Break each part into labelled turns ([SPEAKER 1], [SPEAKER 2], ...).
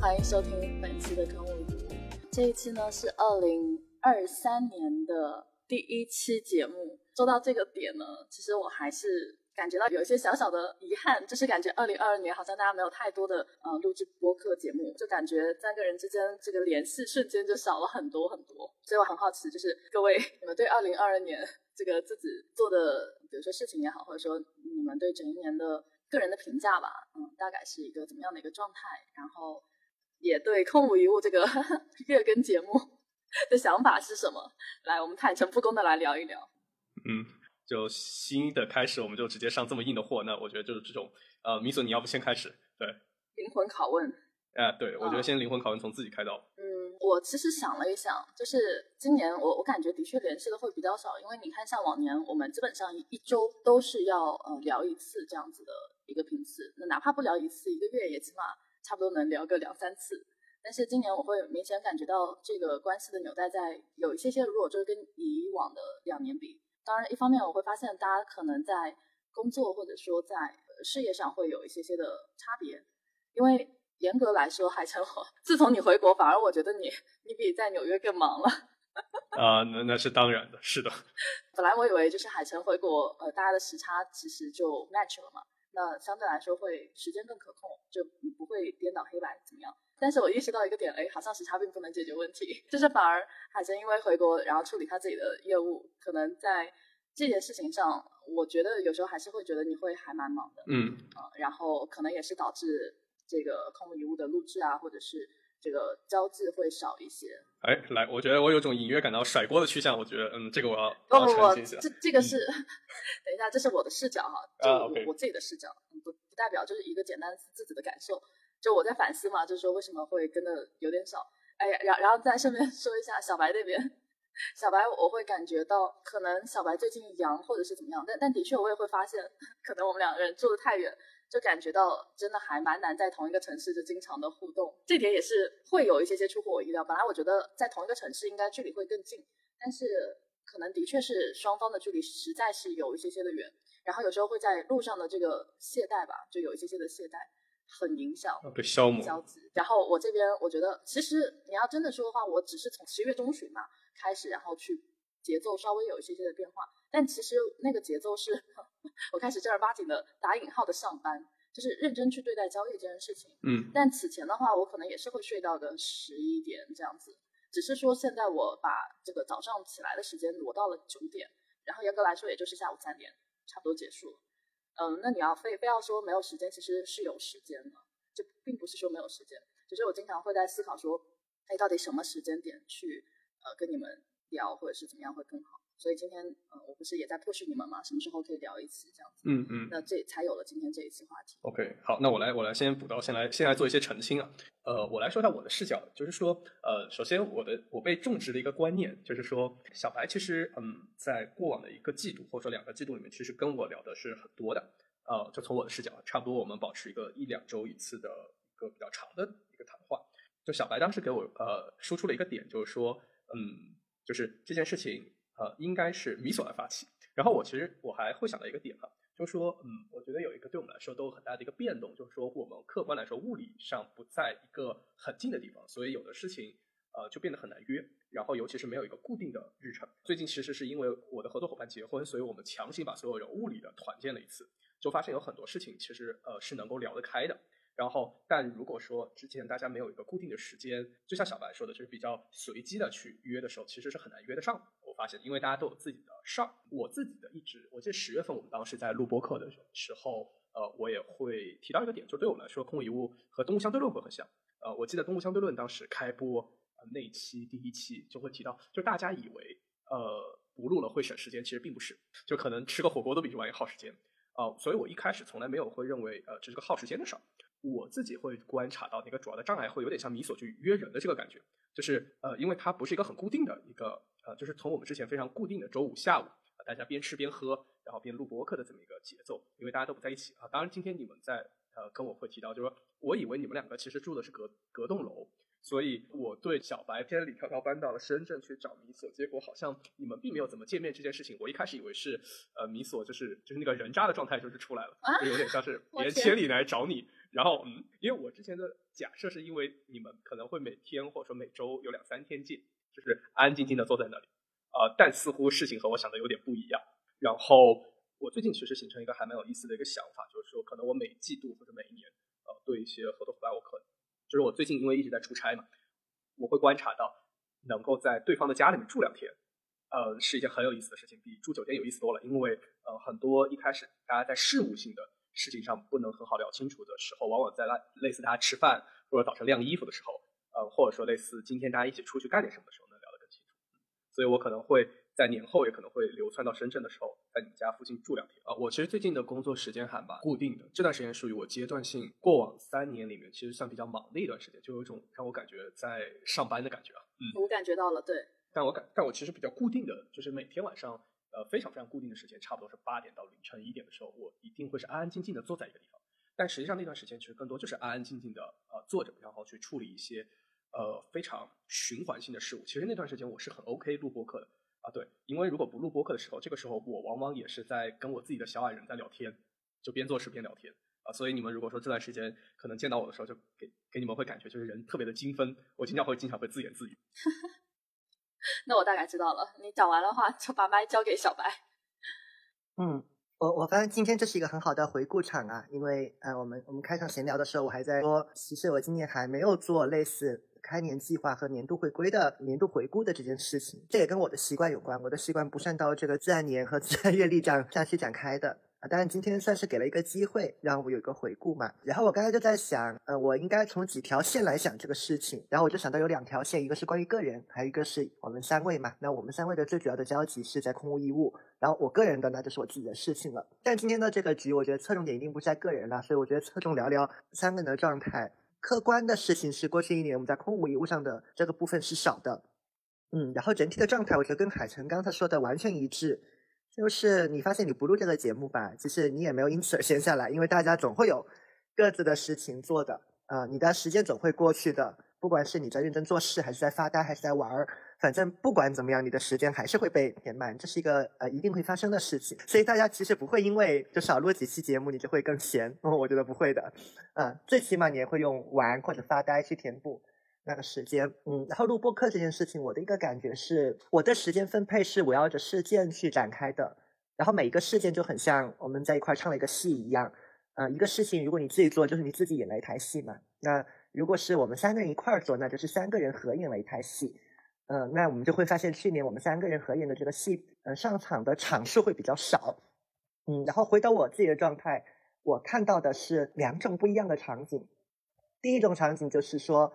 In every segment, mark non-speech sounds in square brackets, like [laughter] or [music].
[SPEAKER 1] 欢迎收听本期的《跟我读》。这一期呢是二零二三年的第一期节目。说到这个点呢，其实我还是感觉到有一些小小的遗憾，就是感觉二零二二年好像大家没有太多的呃录制播客节目，就感觉三个人之间这个联系瞬间就少了很多很多。所以我很好奇，就是各位你们对二零二二年这个自己做的，比如说事情也好，或者说你们对整一年的个人的评价吧，嗯，大概是一个怎么样的一个状态？然后也对空无一物这个 [laughs] 月更节目 [laughs] 的想法是什么？来，我们坦诚不公的来聊一聊。
[SPEAKER 2] 嗯，就新的开始，我们就直接上这么硬的货。那我觉得就是这种，呃，米索，你要不先开始？对，
[SPEAKER 1] 灵魂拷问。
[SPEAKER 2] 哎，对，我觉得先灵魂拷问从自己开刀。
[SPEAKER 1] 嗯，我其实想了一想，就是今年我我感觉的确联系的会比较少，因为你看像往年我们基本上一周都是要呃聊一次这样子的一个频次，那哪怕不聊一次，一个月也起码差不多能聊个两三次。但是今年我会明显感觉到这个关系的纽带在有一些些弱，就是跟以往的两年比。当然，一方面我会发现大家可能在工作或者说在事业上会有一些些的差别，因为严格来说，海城，自从你回国，反而我觉得你你比在纽约更忙了。[laughs]
[SPEAKER 2] 啊，那那是当然的，是的。
[SPEAKER 1] 本来我以为就是海城回国，呃，大家的时差其实就 match 了嘛，那相对来说会时间更可控，就不会颠倒黑白怎么样。但是我意识到一个点，哎，好像时差并不能解决问题，[laughs] 就是反而海珍因为回国，然后处理他自己的业务，可能在这件事情上，我觉得有时候还是会觉得你会还蛮忙的，
[SPEAKER 2] 嗯
[SPEAKER 1] 啊，然后可能也是导致这个空无一物的录制啊，或者是这个交际会少一些。
[SPEAKER 2] 哎，来，我觉得我有种隐约感到甩锅的趋向，我觉得，嗯，这个我要
[SPEAKER 1] 不不不，
[SPEAKER 2] 这
[SPEAKER 1] 这个是，等一下，这是我的视角哈，就
[SPEAKER 2] 我
[SPEAKER 1] 我自己的视角，不不代表就是一个简单自己的感受。就我在反思嘛，就是说为什么会跟的有点少，哎呀，然然后再顺便说一下小白那边，小白我会感觉到可能小白最近阳或者是怎么样，但但的确我也会发现，可能我们两个人住的太远，就感觉到真的还蛮难在同一个城市就经常的互动，这点也是会有一些些出乎我意料。本来我觉得在同一个城市应该距离会更近，但是可能的确是双方的距离实在是有一些些的远，然后有时候会在路上的这个懈怠吧，就有一些些的懈怠。很影响
[SPEAKER 2] 被消磨
[SPEAKER 1] 交集，然后我这边我觉得，其实你要真的说的话，我只是从十月中旬嘛开始，然后去节奏稍微有一些些的变化，但其实那个节奏是 [laughs] 我开始正儿八经的打引号的上班，就是认真去对待交易这件事情。
[SPEAKER 2] 嗯，
[SPEAKER 1] 但此前的话，我可能也是会睡到个十一点这样子，只是说现在我把这个早上起来的时间挪到了九点，然后严格来说也就是下午三点差不多结束了。嗯，那你要非非要说没有时间，其实是有时间的，就并不是说没有时间。只是我经常会在思考说，哎，到底什么时间点去呃跟你们聊，或者是怎么样会更好。所以今天，呃，我不是也在迫使你们嘛，什么时候可以聊一次这样子？
[SPEAKER 2] 嗯嗯。
[SPEAKER 1] 那这才有了今天这一期话题。
[SPEAKER 2] OK，好，那我来我来先补刀，先来先来做一些澄清啊。呃，我来说一下我的视角，就是说，呃，首先我的我被种植的一个观念，就是说，小白其实嗯，在过往的一个季度或者说两个季度里面，其实跟我聊的是很多的。呃，就从我的视角，差不多我们保持一个一两周一次的一个比较长的一个谈话。就小白当时给我呃输出了一个点，就是说，嗯，就是这件事情。呃，应该是米索来发起。然后我其实我还会想到一个点哈，就是说，嗯，我觉得有一个对我们来说都有很大的一个变动，就是说我们客观来说物理上不在一个很近的地方，所以有的事情呃就变得很难约。然后尤其是没有一个固定的日程。最近其实是因为我的合作伙伴结婚，所以我们强行把所有人物理的团建了一次，就发现有很多事情其实呃是能够聊得开的。然后，但如果说之前大家没有一个固定的时间，就像小白说的，就是比较随机的去约的时候，其实是很难约得上。发现，因为大家都有自己的事儿。我自己的一直，我记得十月份我们当时在录播课的时候，呃，我也会提到一个点，就对我们来说，空无一物和东吴相对论会很像。呃，我记得东吴相对论当时开播呃那期第一期就会提到，就大家以为呃不录了会省时间，其实并不是，就可能吃个火锅都比这玩意耗时间。啊，所以我一开始从来没有会认为呃这是个耗时间的事儿。我自己会观察到那个主要的障碍会有点像米索去约人的这个感觉，就是呃，因为它不是一个很固定的一个呃，就是从我们之前非常固定的周五下午，大家边吃边喝，然后边录播客的这么一个节奏，因为大家都不在一起啊。当然，今天你们在呃跟我会提到，就是说我以为你们两个其实住的是隔隔栋楼，所以我对小白千里迢迢搬到了深圳去找米索，结果好像你们并没有怎么见面这件事情，我一开始以为是呃米索就是就是那个人渣的状态就是出来了，就有点像是 [laughs] 别人千里来找你，然后嗯，因为我之前的假设是因为你们可能会每天或者说每周有两三天见，就是安安静静的坐在那里，呃，但似乎事情和我想的有点不一样，然后。我最近其实形成一个还蛮有意思的一个想法，就是说，可能我每季度或者每一年，呃，对一些合作伙伴，我可能就是我最近因为一直在出差嘛，我会观察到，能够在对方的家里面住两天，呃，是一件很有意思的事情，比住酒店有意思多了。因为呃，很多一开始大家在事务性的事情上不能很好聊清楚的时候，往往在类类似大家吃饭或者早晨晾衣服的时候，呃，或者说类似今天大家一起出去干点什么的时候，所以我可能会。在年后也可能会流窜到深圳的时候，在你们家附近住两天啊。我其实最近的工作时间还蛮固定的，这段时间属于我阶段性。过往三年里面，其实算比较忙的一段时间，就有一种让我感觉在上班的感觉啊。
[SPEAKER 3] 嗯，我感觉到了，对。
[SPEAKER 2] 但我感，但我其实比较固定的就是每天晚上，呃，非常非常固定的时间，差不多是八点到凌晨一点的时候，我一定会是安安静静的坐在一个地方。但实际上那段时间其实更多就是安安静静的呃坐着，然后去处理一些呃非常循环性的事物。其实那段时间我是很 OK 录播客的。啊，对，因为如果不录播客的时候，这个时候我往往也是在跟我自己的小矮人在聊天，就边做事边聊天啊。所以你们如果说这段时间可能见到我的时候，就给给你们会感觉就是人特别的精分，我经常会经常会自言自语。[laughs]
[SPEAKER 3] 那我大概知道了，你讲完的话就把麦交给小白。
[SPEAKER 4] 嗯，我我发现今天这是一个很好的回顾场啊，因为呃，我们我们开场闲聊的时候，我还在说，其实我今年还没有做类似。开年计划和年度回归的年度回顾的这件事情，这也跟我的习惯有关。我的习惯不算到这个自然年和 [laughs] 自然月历这样这样去展开的啊。当然今天算是给了一个机会，让我有一个回顾嘛。然后我刚才就在想，呃，我应该从几条线来想这个事情。然后我就想到有两条线，一个是关于个人，还有一个是我们三位嘛。那我们三位的最主要的交集是在空无一物。然后我个人的那就是我自己的事情了。但今天的这个局，我觉得侧重点一定不是在个人了，所以我觉得侧重聊聊三个人的状态。客观的事情是，过去一年我们在空无一物上的这个部分是少的，嗯，然后整体的状态，我觉得跟海城刚才说的完全一致，就是你发现你不录这个节目吧，其实你也没有因此而闲下来，因为大家总会有各自的事情做的，啊，你的时间总会过去的。不管是你在认真做事，还是在发呆，还是在玩儿，反正不管怎么样，你的时间还是会被填满，这是一个呃一定会发生的事情。所以大家其实不会因为就少录几期节目，你就会更闲。[laughs] 我觉得不会的，嗯，最起码你也会用玩或者发呆去填补那个时间。嗯，然后录播课这件事情，我的一个感觉是，我的时间分配是围绕着事件去展开的，然后每一个事件就很像我们在一块唱了一个戏一样。呃，一个事情如果你自己做，就是你自己演了一台戏嘛。那如果是我们三个人一块儿做，那就是三个人合演了一台戏，嗯，那我们就会发现去年我们三个人合演的这个戏，呃，上场的场数会比较少，嗯，然后回到我自己的状态，我看到的是两种不一样的场景，第一种场景就是说。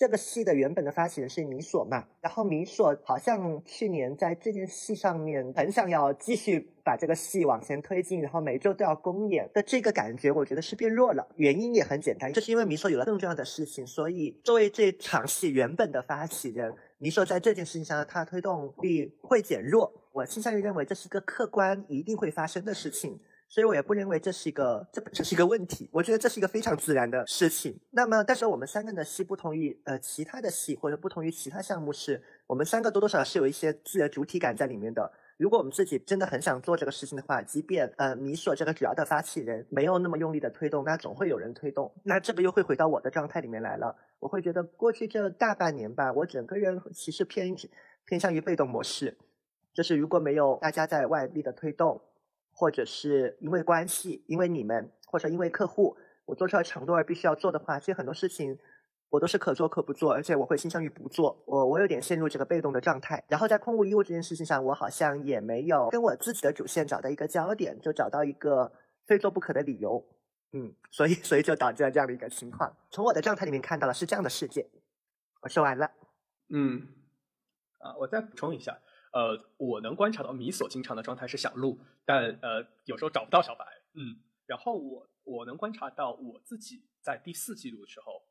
[SPEAKER 4] 这个戏的原本的发起人是米索嘛，然后米索好像去年在这件戏上面很想要继续把这个戏往前推进，然后每周都要公演的这个感觉，我觉得是变弱了。原因也很简单，就是因为米索有了更重要的事情，所以作为这场戏原本的发起人，米索在这件事情上它推动力会减弱。我倾向于认为这是个客观一定会发生的事情。所以我也不认为这是一个，这本身是一个问题。我觉得这是一个非常自然的事情。那么，但是我们三个的戏不同于呃其他的戏，或者不同于其他项目，是我们三个多多少少是有一些自己的主体感在里面的。如果我们自己真的很想做这个事情的话，即便呃米索这个主要的发起人没有那么用力的推动，那总会有人推动。那这个又会回到我的状态里面来了。我会觉得过去这大半年吧，我整个人其实偏偏向于被动模式，就是如果没有大家在外力的推动。或者是因为关系，因为你们，或者因为客户，我做出来承诺而必须要做的话，其实很多事情我都是可做可不做，而且我会倾向于不做。我我有点陷入这个被动的状态。然后在空无一物这件事情上，我好像也没有跟我自己的主线找到一个焦点，就找到一个非做不可的理由。嗯，所以所以就导致了这样的一个情况。从我的状态里面看到了是这样的世界。我说完了。
[SPEAKER 2] 嗯，啊，我再补充一下。呃，我能观察到米索经常的状态是想录，但呃有时候找不到小白，嗯，然后我我能观察到我自己在第四季度的时候，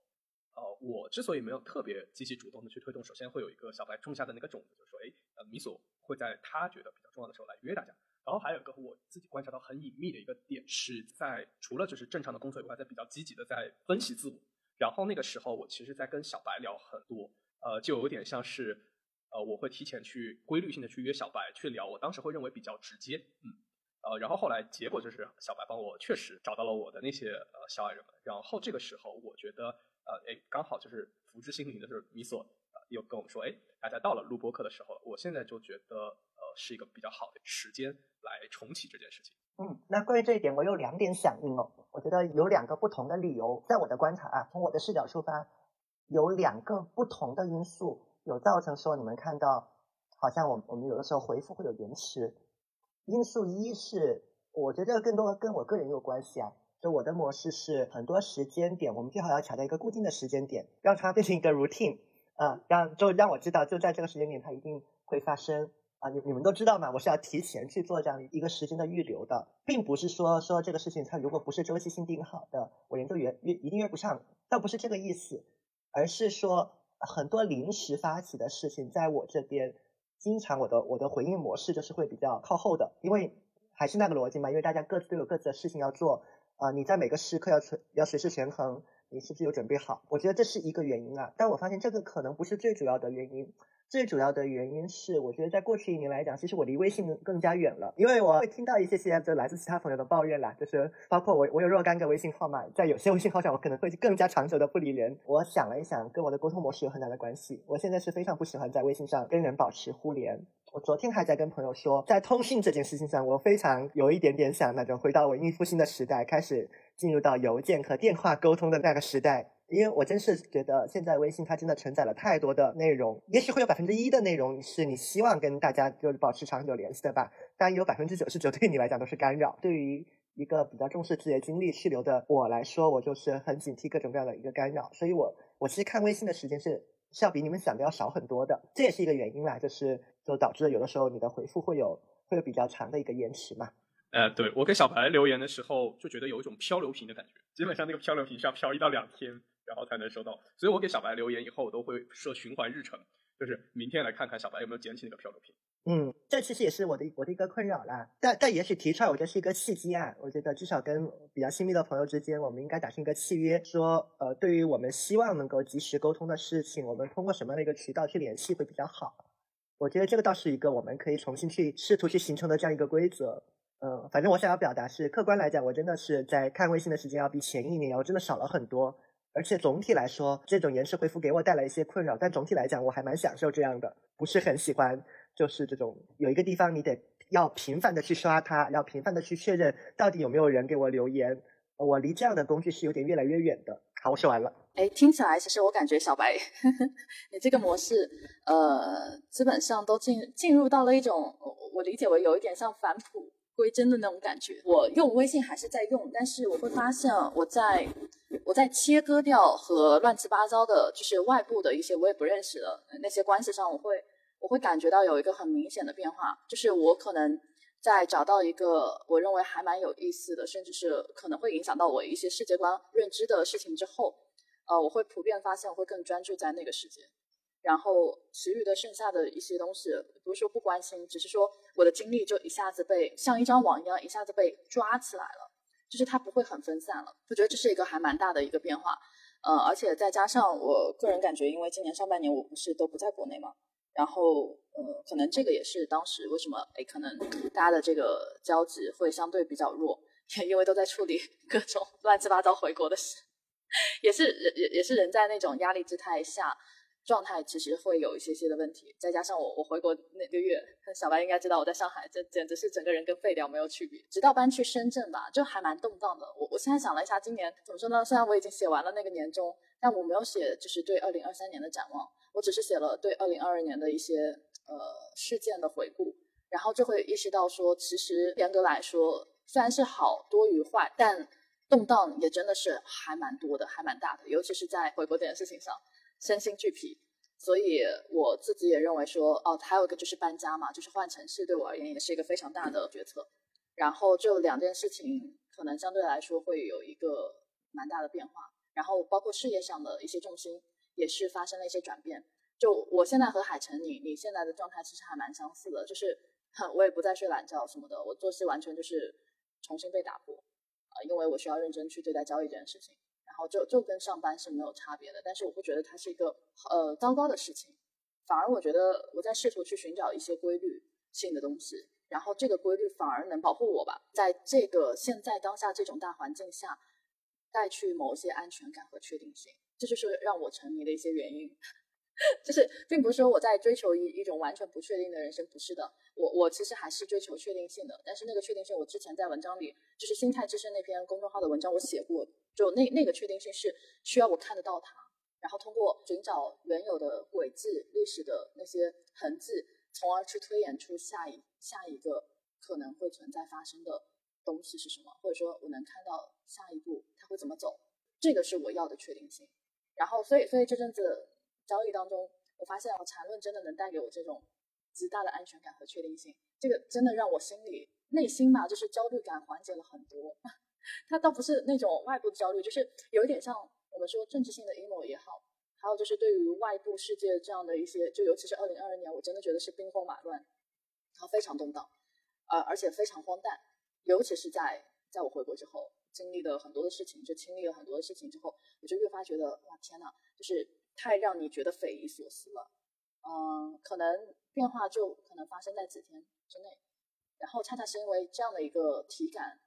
[SPEAKER 2] 呃，我之所以没有特别积极主动的去推动，首先会有一个小白种下的那个种子，就是说，哎，呃，米索会在他觉得比较重要的时候来约大家，然后还有一个我自己观察到很隐秘的一个点是在除了就是正常的工作以外，在比较积极的在分析自我，然后那个时候我其实在跟小白聊很多，呃，就有点像是，呃，我会提前去规律性的去约小白去聊，我当时会认为比较直接，嗯，呃，然后后来结果就是小白帮我确实找到了我的那些呃小矮人们，然后这个时候我觉得，呃，哎，刚好就是福至心灵的，就是米索，呃，又跟我们说，哎，大家到了录播课的时候，我现在就觉得，是一个比较好的时间来重启这件事情。
[SPEAKER 4] 嗯，那关于这一点，我有两点响应哦。我觉得有两个不同的理由，在我的观察啊，从我的视角出发，有两个不同的因素有造成说你们看到，好像我我们有的时候回复会有延迟。因素一是，我觉得更多跟我个人有关系啊。就我的模式是很多时间点，我们最好要卡在一个固定的时间点，让它变成一个 routine，啊，让就让我知道，就在这个时间点它一定会发生。啊，你你们都知道嘛，我是要提前去做这样一个时间的预留的，并不是说说这个事情它如果不是周期性定好的，我研究约约一定约不上，倒不是这个意思，而是说很多临时发起的事情，在我这边，经常我的我的回应模式就是会比较靠后的，因为还是那个逻辑嘛，因为大家各自都有各自的事情要做，啊，你在每个时刻要随要随时权衡，你是不是有准备好？我觉得这是一个原因啊，但我发现这个可能不是最主要的原因。最主要的原因是，我觉得在过去一年来讲，其实我离微信更加远了，因为我会听到一些些就来自其他朋友的抱怨啦，就是包括我，我有若干个微信号码，在有些微信号上，我可能会更加长久的不理人。我想了一想，跟我的沟通模式有很大的关系。我现在是非常不喜欢在微信上跟人保持互联。我昨天还在跟朋友说，在通讯这件事情上，我非常有一点点想那种回到文艺复兴的时代，开始进入到邮件和电话沟通的那个时代。因为我真是觉得现在微信它真的承载了太多的内容，也许会有百分之一的内容是你希望跟大家就是保持长久联系的吧，但有百分之九十九 [laughs] 对你来讲都是干扰。对于一个比较重视自己的精力去留的我来说，我就是很警惕各种各样的一个干扰，所以我我其实看微信的时间是是要比你们想的要少很多的，这也是一个原因啦，就是就导致有的时候你的回复会有会有比较长的一个延迟嘛。
[SPEAKER 2] 呃，对我给小白留言的时候就觉得有一种漂流瓶的感觉，基本上那个漂流瓶是要漂一到两天。然后才能收到，所以我给小白留言以后，我都会设循环日程，就是明天来看看小白有没有捡起那个漂流瓶。
[SPEAKER 4] 嗯，这其实也是我的我的一个困扰啦。但但也许提出来，我觉得是一个契机啊。我觉得至少跟比较亲密的朋友之间，我们应该达成一个契约，说呃，对于我们希望能够及时沟通的事情，我们通过什么样的一个渠道去联系会比较好？我觉得这个倒是一个我们可以重新去试图去形成的这样一个规则。嗯，反正我想要表达是，客观来讲，我真的是在看微信的时间要比前一年要真的少了很多。而且总体来说，这种延迟回复给我带来一些困扰，但总体来讲，我还蛮享受这样的，不是很喜欢，就是这种有一个地方你得要频繁的去刷它，要频繁的去确认到底有没有人给我留言，我离这样的工具是有点越来越远的。好，我说完了。
[SPEAKER 1] 哎，听起来其实我感觉小白，呵 [laughs] 呵你这个模式，呃，基本上都进进入到了一种，我理解为有一点像返璞归真的那种感觉。我用微信还是在用，但是我会发现我在。我在切割掉和乱七八糟的，就是外部的一些我也不认识的那些关系上，我会我会感觉到有一个很明显的变化，就是我可能在找到一个我认为还蛮有意思的，甚至是可能会影响到我一些世界观认知的事情之后，呃，我会普遍发现我会更专注在那个世界，然后其余的剩下的一些东西，不是说不关心，只是说我的精力就一下子被像一张网一样一下子被抓起来了。就是它不会很分散了，我觉得这是一个还蛮大的一个变化，呃，而且再加上我个人感觉，因为今年上半年我不是都不在国内嘛，然后呃，可能这个也是当时为什么哎，可能大家的这个交集会相对比较弱，也因为都在处理各种乱七八糟回国的事，也是人也也是人在那种压力之态下。状态其实会有一些些的问题，再加上我我回国那个月，小白应该知道我在上海，这简直是整个人跟废掉没有区别。直到搬去深圳吧，就还蛮动荡的。我我现在想了一下，今年怎么说呢？虽然我已经写完了那个年终，但我没有写就是对二零二三年的展望，我只是写了对二零二二年的一些呃事件的回顾，然后就会意识到说，其实严格来说，虽然是好多于坏，但动荡也真的是还蛮多的，还蛮大的，尤其是在回国这件事情上。身心俱疲，所以我自己也认为说，哦，还有一个就是搬家嘛，就是换城市，对我而言也是一个非常大的决策。然后这两件事情可能相对来说会有一个蛮大的变化，然后包括事业上的一些重心也是发生了一些转变。就我现在和海晨，你你现在的状态其实还蛮相似的，就是 [laughs] 我也不再睡懒觉什么的，我作息完全就是重新被打破啊，因为我需要认真去对待交易这件事情。后就就跟上班是没有差别的。但是我会觉得它是一个呃糟糕的事情，反而我觉得我在试图去寻找一些规律性的东西，然后这个规律反而能保护我吧，在这个现在当下这种大环境下，带去某些安全感和确定性，这就是让我沉迷的一些原因。就是，并不是说我在追求一一种完全不确定的人生，不是的，我我其实还是追求确定性的。但是那个确定性，我之前在文章里，就是心态之声那篇公众号的文章，我写过，就那那个确定性是需要我看得到它，然后通过寻找原有的轨迹、历史的那些痕迹，从而去推演出下一下一个可能会存在发生的东西是什么，或者说我能看到下一步它会怎么走，这个是我要的确定性。然后，所以，所以这阵子。交易当中，我发现缠论真的能带给我这种极大的安全感和确定性。这个真的让我心里内心嘛，就是焦虑感缓解了很多。[laughs] 它倒不是那种外部的焦虑，就是有一点像我们说政治性的阴谋也好，还有就是对于外部世界这样的一些，就尤其是二零二二年，我真的觉得是兵荒马乱，然后非常动荡，呃，而且非常荒诞。尤其是在在我回国之后，经历了很多的事情，就经历了很多的事情之后，我就越发觉得哇天呐，就是。太让你觉得匪夷所思了，嗯，可能变化就可能发生在几天之内，然后恰恰是因为这样的一个体感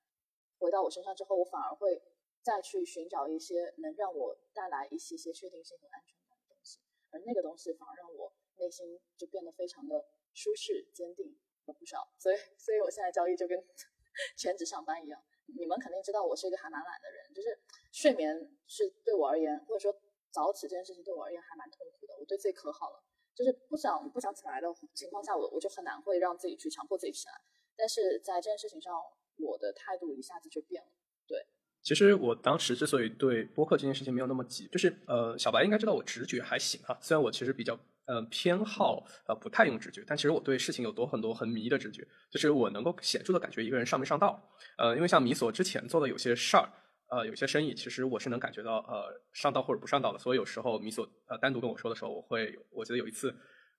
[SPEAKER 1] 回到我身上之后，我反而会再去寻找一些能让我带来一些些确定性和安全感的东西，而那个东西反而让我内心就变得非常的舒适、坚定了不少。所以，所以我现在交易就跟 [laughs] 全职上班一样。你们肯定知道我是一个还蛮懒的人，就是睡眠是对我而言，或者说。早起这件事情对我而言还蛮痛苦的，我对自己可好了，就是不想不想起来的情况下，我我就很难会让自己去强迫自己起来。但是在这件事情上，我的态度一下子就变了。对，
[SPEAKER 2] 其实我当时之所以对播客这件事情没有那么急，就是呃，小白应该知道我直觉还行哈，虽然我其实比较呃偏好呃不太用直觉，但其实我对事情有多很多很迷的直觉，就是我能够显著的感觉一个人上没上道。呃，因为像米索之前做的有些事儿。呃，有些生意其实我是能感觉到，呃，上道或者不上道的。所以有时候米索呃单独跟我说的时候，我会，我记得有一次，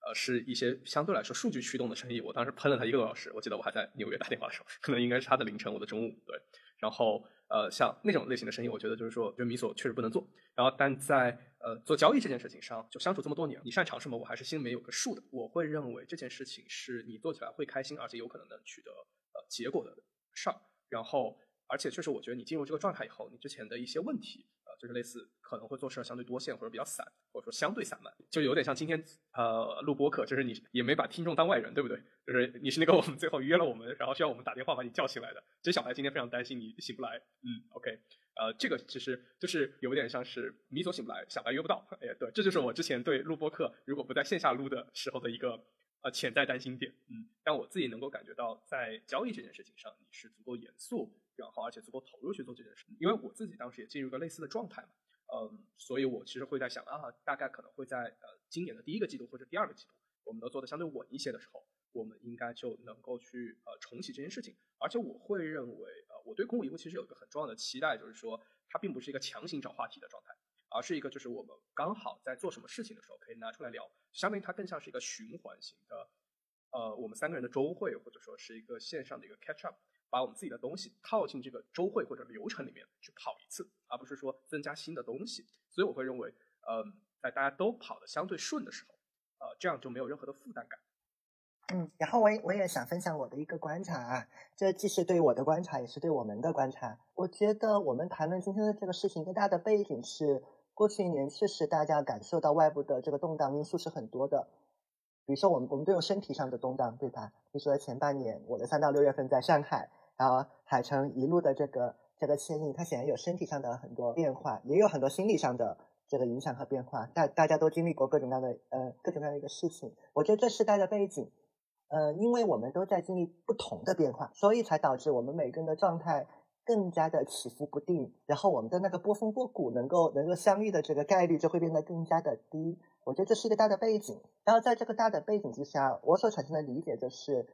[SPEAKER 2] 呃，是一些相对来说数据驱动的生意，我当时喷了他一个多小时。我记得我还在纽约打电话的时候，可能应该是他的凌晨，我的中午。对，然后呃，像那种类型的生意，我觉得就是说，就米索确实不能做。然后，但在呃做交易这件事情上，就相处这么多年，你擅长什么，我还是心里面有个数的。我会认为这件事情是你做起来会开心，而且有可能能取得呃结果的事儿。然后。而且确实，我觉得你进入这个状态以后，你之前的一些问题，呃，就是类似可能会做事相对多线或者比较散，或者说相对散漫，就有点像今天呃录播课，就是你也没把听众当外人，对不对？就是你是那个 [laughs] 我们最后约了我们，然后需要我们打电话把你叫醒来的。其实小白今天非常担心你醒不来，嗯，OK，呃，这个其实就是有点像是米总醒不来，小白约不到。哎，对，这就是我之前对录播课如果不在线下录的时候的一个呃潜在担心点，嗯，但我自己能够感觉到在交易这件事情上，你是足够严肃。然后，而且足够投入去做这件事，因为我自己当时也进入一个类似的状态嘛，嗯，所以我其实会在想啊，大概可能会在呃今年的第一个季度或者第二个季度，我们都做的相对稳一些的时候，我们应该就能够去呃重启这件事情。而且我会认为，呃，我对公募业务其实有一个很重要的期待，就是说它并不是一个强行找话题的状态，而是一个就是我们刚好在做什么事情的时候可以拿出来聊，相当于它更像是一个循环型的，呃，我们三个人的周会，或者说是一个线上的一个 catch up。把我们自己的东西套进这个周会或者流程里面去跑一次，而不是说增加新的东西。所以我会认为，嗯，在大家都跑得相对顺的时候，呃，这样就没有任何的负担感。
[SPEAKER 4] 嗯，然后我也我也想分享我的一个观察啊，这既是对我的观察，也是对我们的观察。我觉得我们谈论今天的这个事情，更大的背景是，过去一年确实大家感受到外部的这个动荡因素是很多的。比如说，我们我们都有身体上的动荡，对吧？比如说前半年，我的三到六月份在上海。然后海城一路的这个这个迁移，它显然有身体上的很多变化，也有很多心理上的这个影响和变化。大大家都经历过各种各样的呃各种各样的一个事情，我觉得这是大的背景。呃，因为我们都在经历不同的变化，所以才导致我们每个人的状态更加的起伏不定，然后我们的那个波峰波谷能够能够相遇的这个概率就会变得更加的低。我觉得这是一个大的背景。然后在这个大的背景之下，我所产生的理解就是。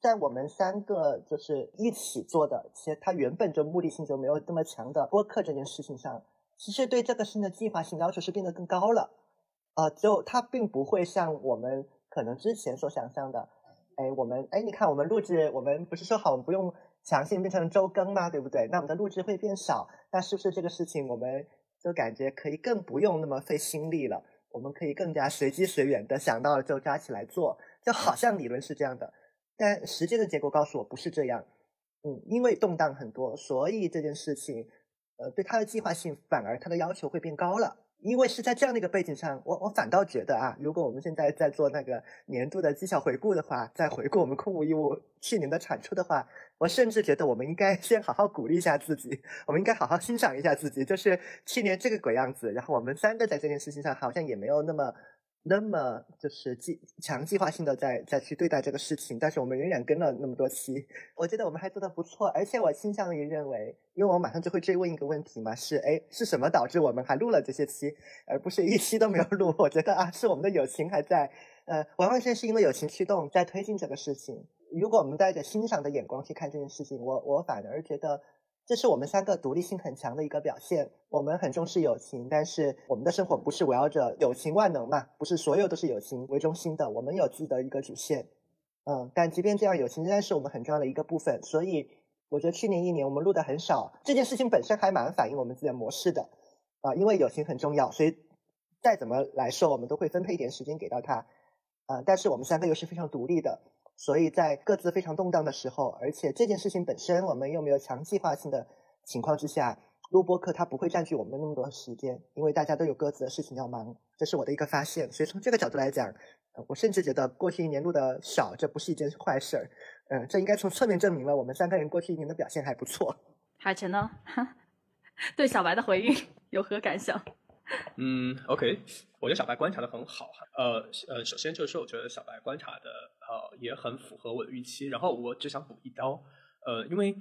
[SPEAKER 4] 在我们三个就是一起做的，其实它原本就目的性就没有这么强的播客这件事情上，其实对这个新的计划性要求是变得更高了，啊，就它并不会像我们可能之前所想象的，哎，我们哎，你看我们录制，我们不是说好我们不用强行变成周更吗？对不对？那我们的录制会变少，那是不是这个事情我们？就感觉可以更不用那么费心力了。我们可以更加随机随缘的想到了就抓起来做，就好像理论是这样的，但实践的结果告诉我不是这样。嗯，因为动荡很多，所以这件事情，呃，对它的计划性反而它的要求会变高了。因为是在这样的一个背景上，我我反倒觉得啊，如果我们现在在做那个年度的绩效回顾的话，在回顾我们空无一物去年的产出的话，我甚至觉得我们应该先好好鼓励一下自己，我们应该好好欣赏一下自己，就是去年这个鬼样子，然后我们三个在这件事情上好像也没有那么。那么就是计强计划性的在再去对待这个事情，但是我们仍然跟了那么多期，我觉得我们还做的不错，而且我倾向于认为，因为我马上就会追问一个问题嘛，是哎是什么导致我们还录了这些期，而不是一期都没有录？我觉得啊，是我们的友情还在，呃，完完全是因为友情驱动在推进这个事情。如果我们带着欣赏的眼光去看这件事情，我我反而觉得。这是我们三个独立性很强的一个表现。我们很重视友情，但是我们的生活不是围绕着友情万能嘛？不是所有都是友情为中心的。我们有自己的一个主线，嗯，但即便这样，友情仍然是我们很重要的一个部分。所以，我觉得去年一年我们录的很少，这件事情本身还蛮反映我们自己的模式的啊。因为友情很重要，所以再怎么来说，我们都会分配一点时间给到他啊。但是我们三个又是非常独立的。所以在各自非常动荡的时候，而且这件事情本身我们又没有强计划性的情况之下，录播课它不会占据我们那么多时间，因为大家都有各自的事情要忙，这是我的一个发现。所以从这个角度来讲，我甚至觉得过去一年录的少，这不是一件坏事儿。嗯，这应该从侧面证明了我们三个人过去一年的表现还不错。
[SPEAKER 3] 海晨呢？[laughs] 对小白的回应有何感想？[laughs]
[SPEAKER 2] 嗯，OK，我觉得小白观察的很好哈。呃呃，首先就是，我觉得小白观察的呃也很符合我的预期。然后我只想补一刀，呃，因为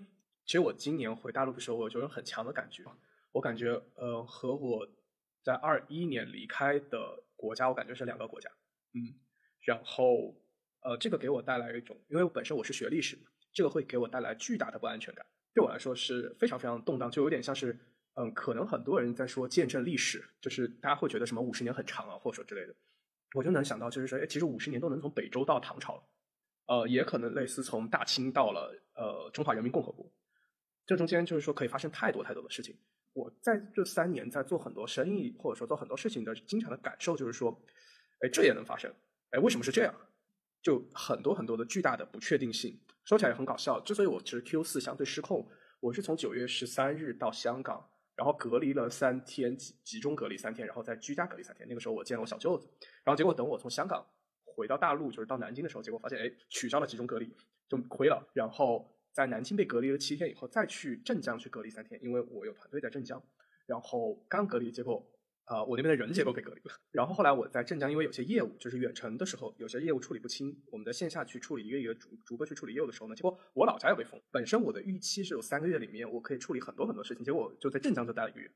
[SPEAKER 2] 其实我今年回大陆的时候，我就有很强的感觉，我感觉呃和我在二一年离开的国家，我感觉是两个国家。嗯，然后呃这个给我带来一种，因为我本身我是学历史，这个会给我带来巨大的不安全感，对我来说是非常非常动荡，就有点像是。嗯，可能很多人在说见证历史，就是大家会觉得什么五十年很长啊，或者说之类的，我就能想到，就是说，哎，其实五十年都能从北周到唐朝，呃，也可能类似从大清到了呃中华人民共和国，这中间就是说可以发生太多太多的事情。我在这三年在做很多生意或者说做很多事情的经常的感受就是说，哎，这也能发生，哎，为什么是这样？就很多很多的巨大的不确定性，说起来也很搞笑。之所以我其实 Q 四相对失控，我是从九月十三日到香港。然后隔离了三天，集集中隔离三天，然后再居家隔离三天。那个时候我见了我小舅子，然后结果等我从香港回到大陆，就是到南京的时候，结果发现哎取消了集中隔离，就亏了。然后在南京被隔离了七天以后，再去镇江去隔离三天，因为我有团队在镇江。然后刚隔离，结果。啊，我那边的人结构给隔离了。然后后来我在镇江，因为有些业务就是远程的时候，有些业务处理不清，我们在线下去处理一个一个逐逐个去处理业务的时候呢，结果我老家又被封。本身我的预期是有三个月里面我可以处理很多很多事情，结果就在镇江就待了一个月。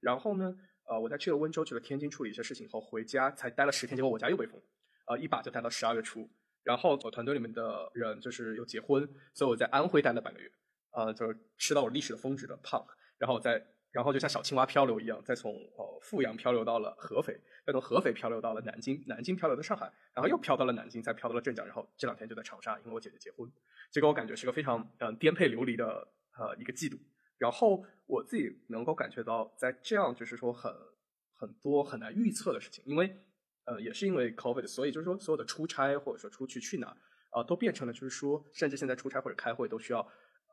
[SPEAKER 2] 然后呢，呃，我在去了温州、去了天津处理一些事情后回家，才待了十天，结果我家又被封，呃，一把就待到十二月初。然后我团队里面的人就是又结婚，所以我在安徽待了半个月，呃，就是吃到我历史的峰值的胖，然后在。然后就像小青蛙漂流一样，再从呃阜阳漂流到了合肥，再从合肥漂流到了南京，南京漂流到上海，然后又漂到了南京，再漂到了镇江，然后这两天就在长沙，因为我姐姐结婚，这个我感觉是个非常嗯颠沛流离的呃一个季度。然后我自己能够感觉到，在这样就是说很很多很难预测的事情，因为呃也是因为 COVID，所以就是说所有的出差或者说出去去哪啊都变成了就是说，甚至现在出差或者开会都需要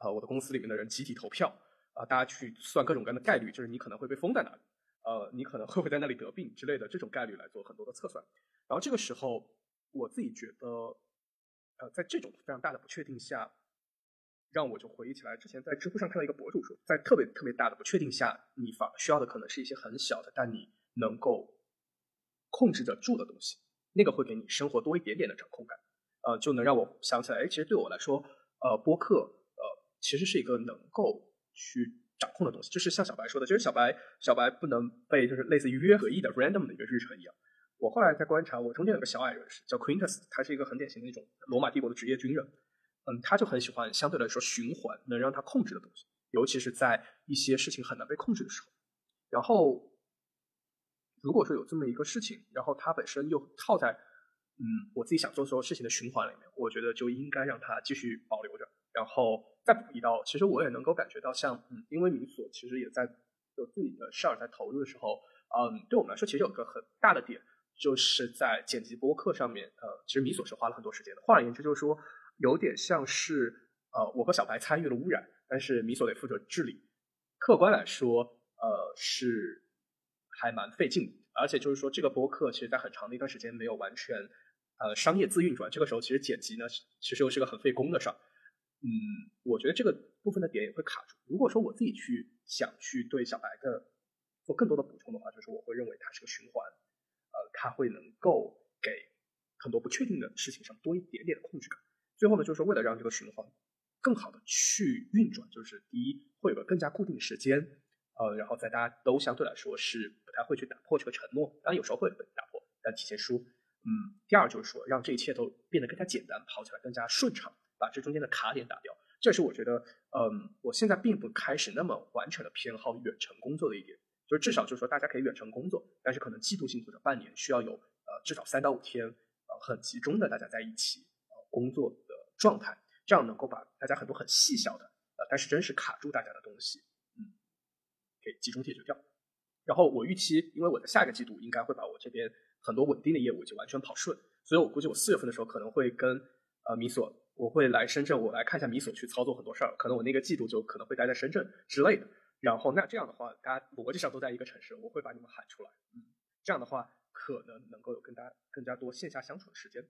[SPEAKER 2] 呃我的公司里面的人集体投票。啊，大家去算各种各样的概率，就是你可能会被封在哪里，呃，你可能会不会在那里得病之类的这种概率来做很多的测算。然后这个时候，我自己觉得，呃，在这种非常大的不确定下，让我就回忆起来之前在知乎上看到一个博主说，在特别特别大的不确定下，你反而需要的可能是一些很小的，但你能够控制得住的东西，那个会给你生活多一点点的掌控感，呃，就能让我想起来，哎，其实对我来说，呃，播客，呃，其实是一个能够。去掌控的东西，就是像小白说的，就是小白小白不能被就是类似于约和意的 random 的一个日程一样。我后来在观察，我中间有个小矮人是叫 Quintus，他是一个很典型的一种罗马帝国的职业军人。嗯，他就很喜欢相对来说循环能让他控制的东西，尤其是在一些事情很难被控制的时候。然后，如果说有这么一个事情，然后它本身又套在嗯我自己想做所有事情的循环里面，我觉得就应该让它继续保留着。然后再补一刀，其实我也能够感觉到，像嗯，因为民所其实也在有自己的事儿在投入的时候，嗯，对我们来说其实有个很大的点，就是在剪辑播客上面，呃，其实米索是花了很多时间的。换而言之，就是说有点像是，呃，我和小白参与了污染，但是米索得负责治理。客观来说，呃，是还蛮费劲的。而且就是说，这个播客其实在很长的一段时间没有完全，呃，商业自运转。这个时候，其实剪辑呢，其实又是个很费工的事儿。嗯，我觉得这个部分的点也会卡住。如果说我自己去想去对小白的做更多的补充的话，就是我会认为它是个循环，呃，它会能够给很多不确定的事情上多一点点的控制感。最后呢，就是为了让这个循环更好的去运转，就是第一会有个更加固定的时间。呃，然后在大家都相对来说是不太会去打破这个承诺，当然有时候会被打破，但提前说。嗯，第二就是说让这一切都变得更加简单，跑起来更加顺畅，把这中间的卡点打掉。这是我觉得，嗯，我现在并不开始那么完全的偏好远程工作的一点，就是至少就是说大家可以远程工作，但是可能季度性或者半年需要有呃至少三到五天呃很集中的大家在一起呃工作的状态，这样能够把大家很多很细小的呃但是真是卡住大家的东西。嗯给集中解决掉，然后我预期，因为我的下一个季度应该会把我这边很多稳定的业务已经完全跑顺，所以我估计我四月份的时候可能会跟呃米索，我会来深圳，我来看一下米索去操作很多事儿，可能我那个季度就可能会待在深圳之类的。然后那这样的话，大家逻辑上都在一个城市，我会把你们喊出来，嗯，这样的话可能能够有更大更加多线下相处的时间。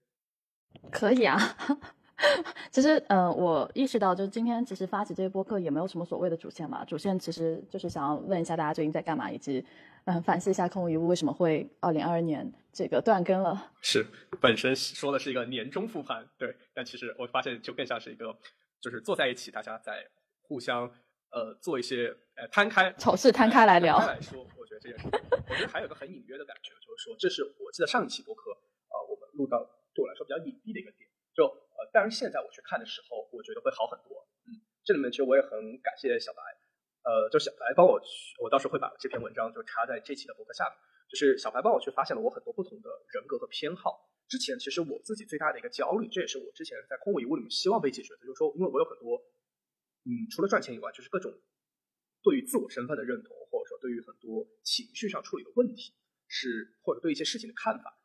[SPEAKER 3] 可以啊。[laughs] 其实，嗯，我意识到，就是今天其实发起这些播客也没有什么所谓的主线嘛。主线其实就是想要问一下大家最近在干嘛，以及嗯反思一下空无一物为什么会二零二二年这个断更了。
[SPEAKER 2] 是，本身说的是一个年终复盘，对，但其实我发现就更像是一个，就是坐在一起，大家在互相呃做一些呃摊开
[SPEAKER 3] 丑事摊开来聊。
[SPEAKER 2] 来说，我觉得这件事，我觉得还有个很隐约的感觉，就是说，这是我记得上一期播客啊，我们录到对我来说比较隐蔽的一个点，就呃。但是现在我去看的时候，我觉得会好很多。嗯，这里面其实我也很感谢小白，呃，就小白帮我去，我到时候会把这篇文章就插在这期的博客下面。就是小白帮我去发现了我很多不同的人格和偏好。之前其实我自己最大的一个焦虑，这也是我之前在空无一物里面希望被解决的，就是说，因为我有很多，嗯，除了赚钱以外，就是各种对于自我身份的认同，或者说对于很多情绪上处理的问题，是或者对一些事情的看法，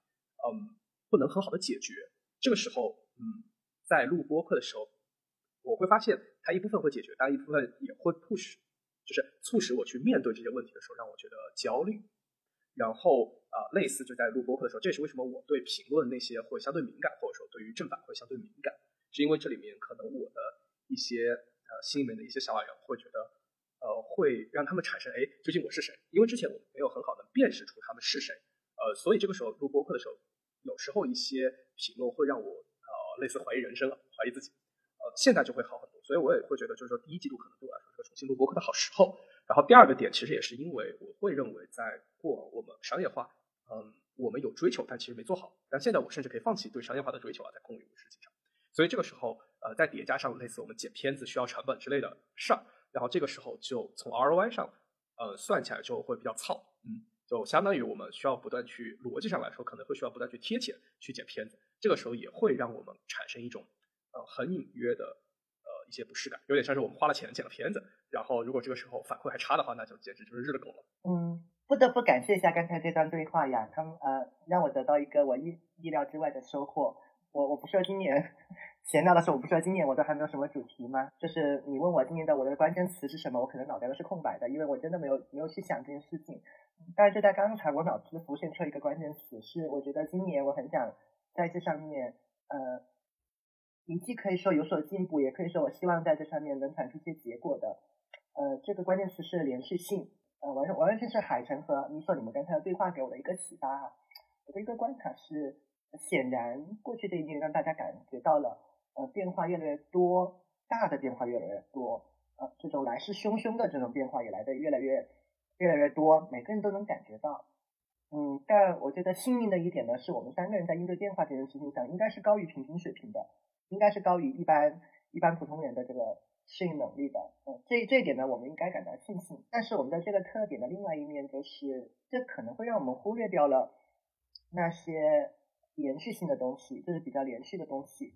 [SPEAKER 2] 嗯，不能很好的解决。这个时候，嗯。在录播课的时候，我会发现它一部分会解决，但一部分也会 push，就是促使我去面对这些问题的时候，让我觉得焦虑。然后啊，类似就在录播课的时候，这也是为什么我对评论那些会相对敏感，或者说对于正反会相对敏感，是因为这里面可能我的一些呃心里面的一些小矮人会觉得，呃，会让他们产生哎，究竟我是谁？因为之前我没有很好的辨识出他们是谁，呃，所以这个时候录播课的时候，有时候一些评论会让我呃。类似怀疑人生了，怀疑自己，现在就会好很多，所以我也会觉得，就是说第一季度可能对我来说是个重新录播课的好时候。然后第二个点，其实也是因为我会认为，在过往我们商业化，嗯，我们有追求，但其实没做好。但现在我甚至可以放弃对商业化的追求啊，在空余的事情上。所以这个时候，呃，再叠加上类似我们剪片子需要成本之类的事儿，然后这个时候就从 ROI 上，呃，算起来就会比较糙，嗯。就相当于我们需要不断去逻辑上来说，可能会需要不断去贴钱去剪片子，这个时候也会让我们产生一种呃很隐约的呃一些不适感，有点像是我们花了钱剪了片子，然后如果这个时候反馈还差的话，那就简直就是日了狗了。
[SPEAKER 4] 嗯，不得不感谢一下刚才这段对话呀，他们呃让我得到一个我意意料之外的收获。我我不说今年闲聊的时候，我不说今年我都还没有什么主题吗？就是你问我今年的我的关键词是什么，我可能脑袋都是空白的，因为我真的没有没有去想这件事情。但是就在刚才，我脑子浮现出一个关键词，是我觉得今年我很想在这上面，呃，你既可以说有所进步，也可以说我希望在这上面能产出一些结果的，呃，这个关键词是连续性，呃，完完完全是海城和你说你们刚才的对话给我的一个启发哈。我的一个观察是，显然过去这一年让大家感觉到了，呃，变化越来越多，大的变化越来越多，呃，这种来势汹汹的这种变化也来的越来越。越来越多，每个人都能感觉到，嗯，但我觉得幸运的一点呢，是我们三个人在应对变化这件事情上，应该是高于平均水平的，应该是高于一般一般普通人的这个适应能力的，嗯，这这一点呢，我们应该感到庆幸。但是我们的这个特点的另外一面，就是这可能会让我们忽略掉了那些连续性的东西，就是比较连续的东西，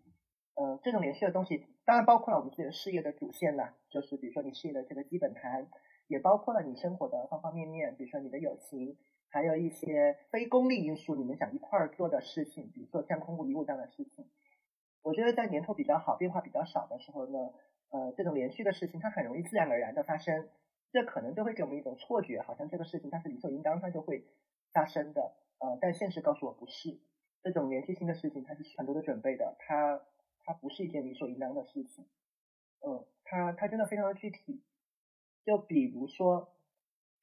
[SPEAKER 4] 嗯，这种连续的东西，当然包括了我们自己的事业的主线啦，就是比如说你事业的这个基本盘。也包括了你生活的方方面面，比如说你的友情，还有一些非功利因素，你们想一块儿做的事情，比如说像空无一物这样的事情。我觉得在年头比较好、变化比较少的时候呢，呃，这种连续的事情它很容易自然而然的发生，这可能就会给我们一种错觉，好像这个事情它是理所应当，它就会发生的。呃，但现实告诉我不是，这种连续性的事情它是很多的准备的，它它不是一件理所应当的事情。嗯，它它真的非常的具体。就比如说，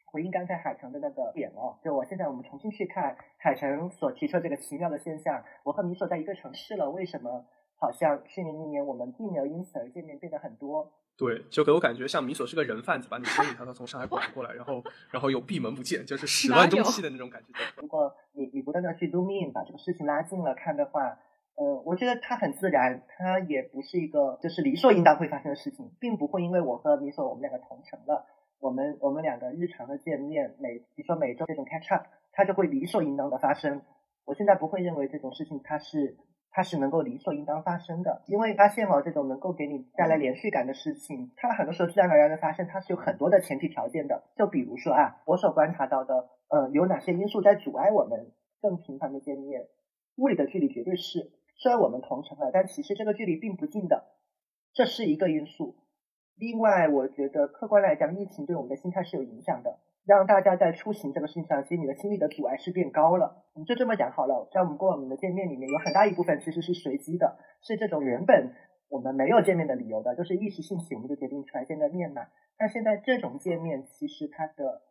[SPEAKER 4] 回应刚才海城的那个点哦，就我现在我们重新去看海城所提出这个奇妙的现象，我和米所在一个城市了，为什么？好像去年那年我们并没有因此而见面变得很多。
[SPEAKER 2] 对，就给我感觉像米索是个人贩子，把你千里迢迢从上海拐过来，然后 [laughs] 然后又闭门不见，就是始乱终弃的那种感觉。
[SPEAKER 4] 如果你你不断的去 zoom in 把这个事情拉近了看的话，呃，我觉得它很自然，它也不是一个就是理所应当会发生的事情，并不会因为我和米索我们两个同城了，我们我们两个日常的见面，每比如说每周这种 catch up，它就会理所应当的发生。我现在不会认为这种事情它是。它是能够理所应当发生的，因为发现哦这种能够给你带来连续感的事情，它很多时候自然而然的发生，它是有很多的前提条件的。就比如说啊，我所观察到的，呃，有哪些因素在阻碍我们更频繁的见面？物理的距离绝对是，虽然我们同城了，但其实这个距离并不近的，这是一个因素。另外，我觉得客观来讲，疫情对我们的心态是有影响的。让大家在出行这个事情上，其实你的心理的阻碍是变高了。我们就这么讲好了，在我们过往的见面里面，有很大一部分其实是随机的，是这种原本我们没有见面的理由的，就是一时兴起我们就决定出来见个面嘛。但现在这种见面，其实它的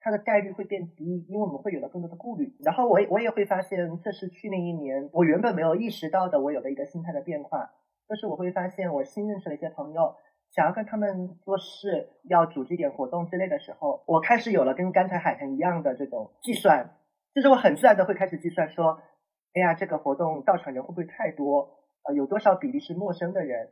[SPEAKER 4] 它的概率会变低，因为我们会有了更多的顾虑。然后我我也会发现，这是去年一年我原本没有意识到的，我有的一个心态的变化，就是我会发现我新认识了一些朋友。想要跟他们做事，要组织一点活动之类的时候，我开始有了跟刚才海豚一样的这种计算，就是我很自然的会开始计算说，哎呀，这个活动到场人会不会太多？呃，有多少比例是陌生的人？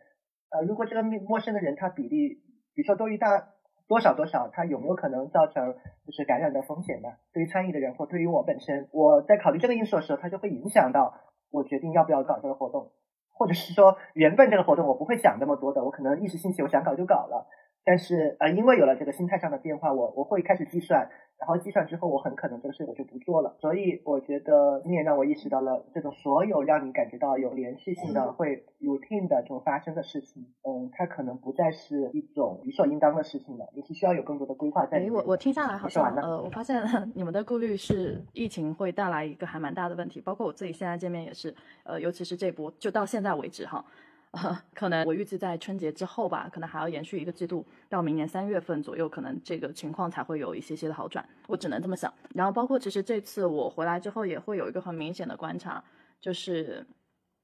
[SPEAKER 4] 呃，如果这个陌生的人他比例，比如说多于大多少多少，他有没有可能造成就是感染的风险呢？对于参与的人或对于我本身，我在考虑这个因素的时候，它就会影响到我决定要不要搞这个活动。或者是说，原本这个活动我不会想那么多的，我可能一时兴起，我想搞就搞了。但是呃，因为有了这个心态上的变化，我我会开始计算。然后计算之后，我很可能这个事我就不做了。所以我觉得今年让我意识到了，这种所有让你感觉到有连续性的、会 routine 的这种发生的事情，嗯，它可能不再是一种理所应当的事情了，你是需要有更多的规划在里面。
[SPEAKER 1] 我我听下来好像呃，我发现 [laughs] 你们的顾虑是疫情会带来一个还蛮大的问题，包括我自己现在见面也是，呃，尤其是这波就到现在为止哈。[laughs] 可能我预计在春节之后吧，可能还要延续一个季度，到明年三月份左右，可能这个情况才会有一些些的好转。我只能这么想。然后包括其实这次我回来之后，也会有一个很明显的观察，就是，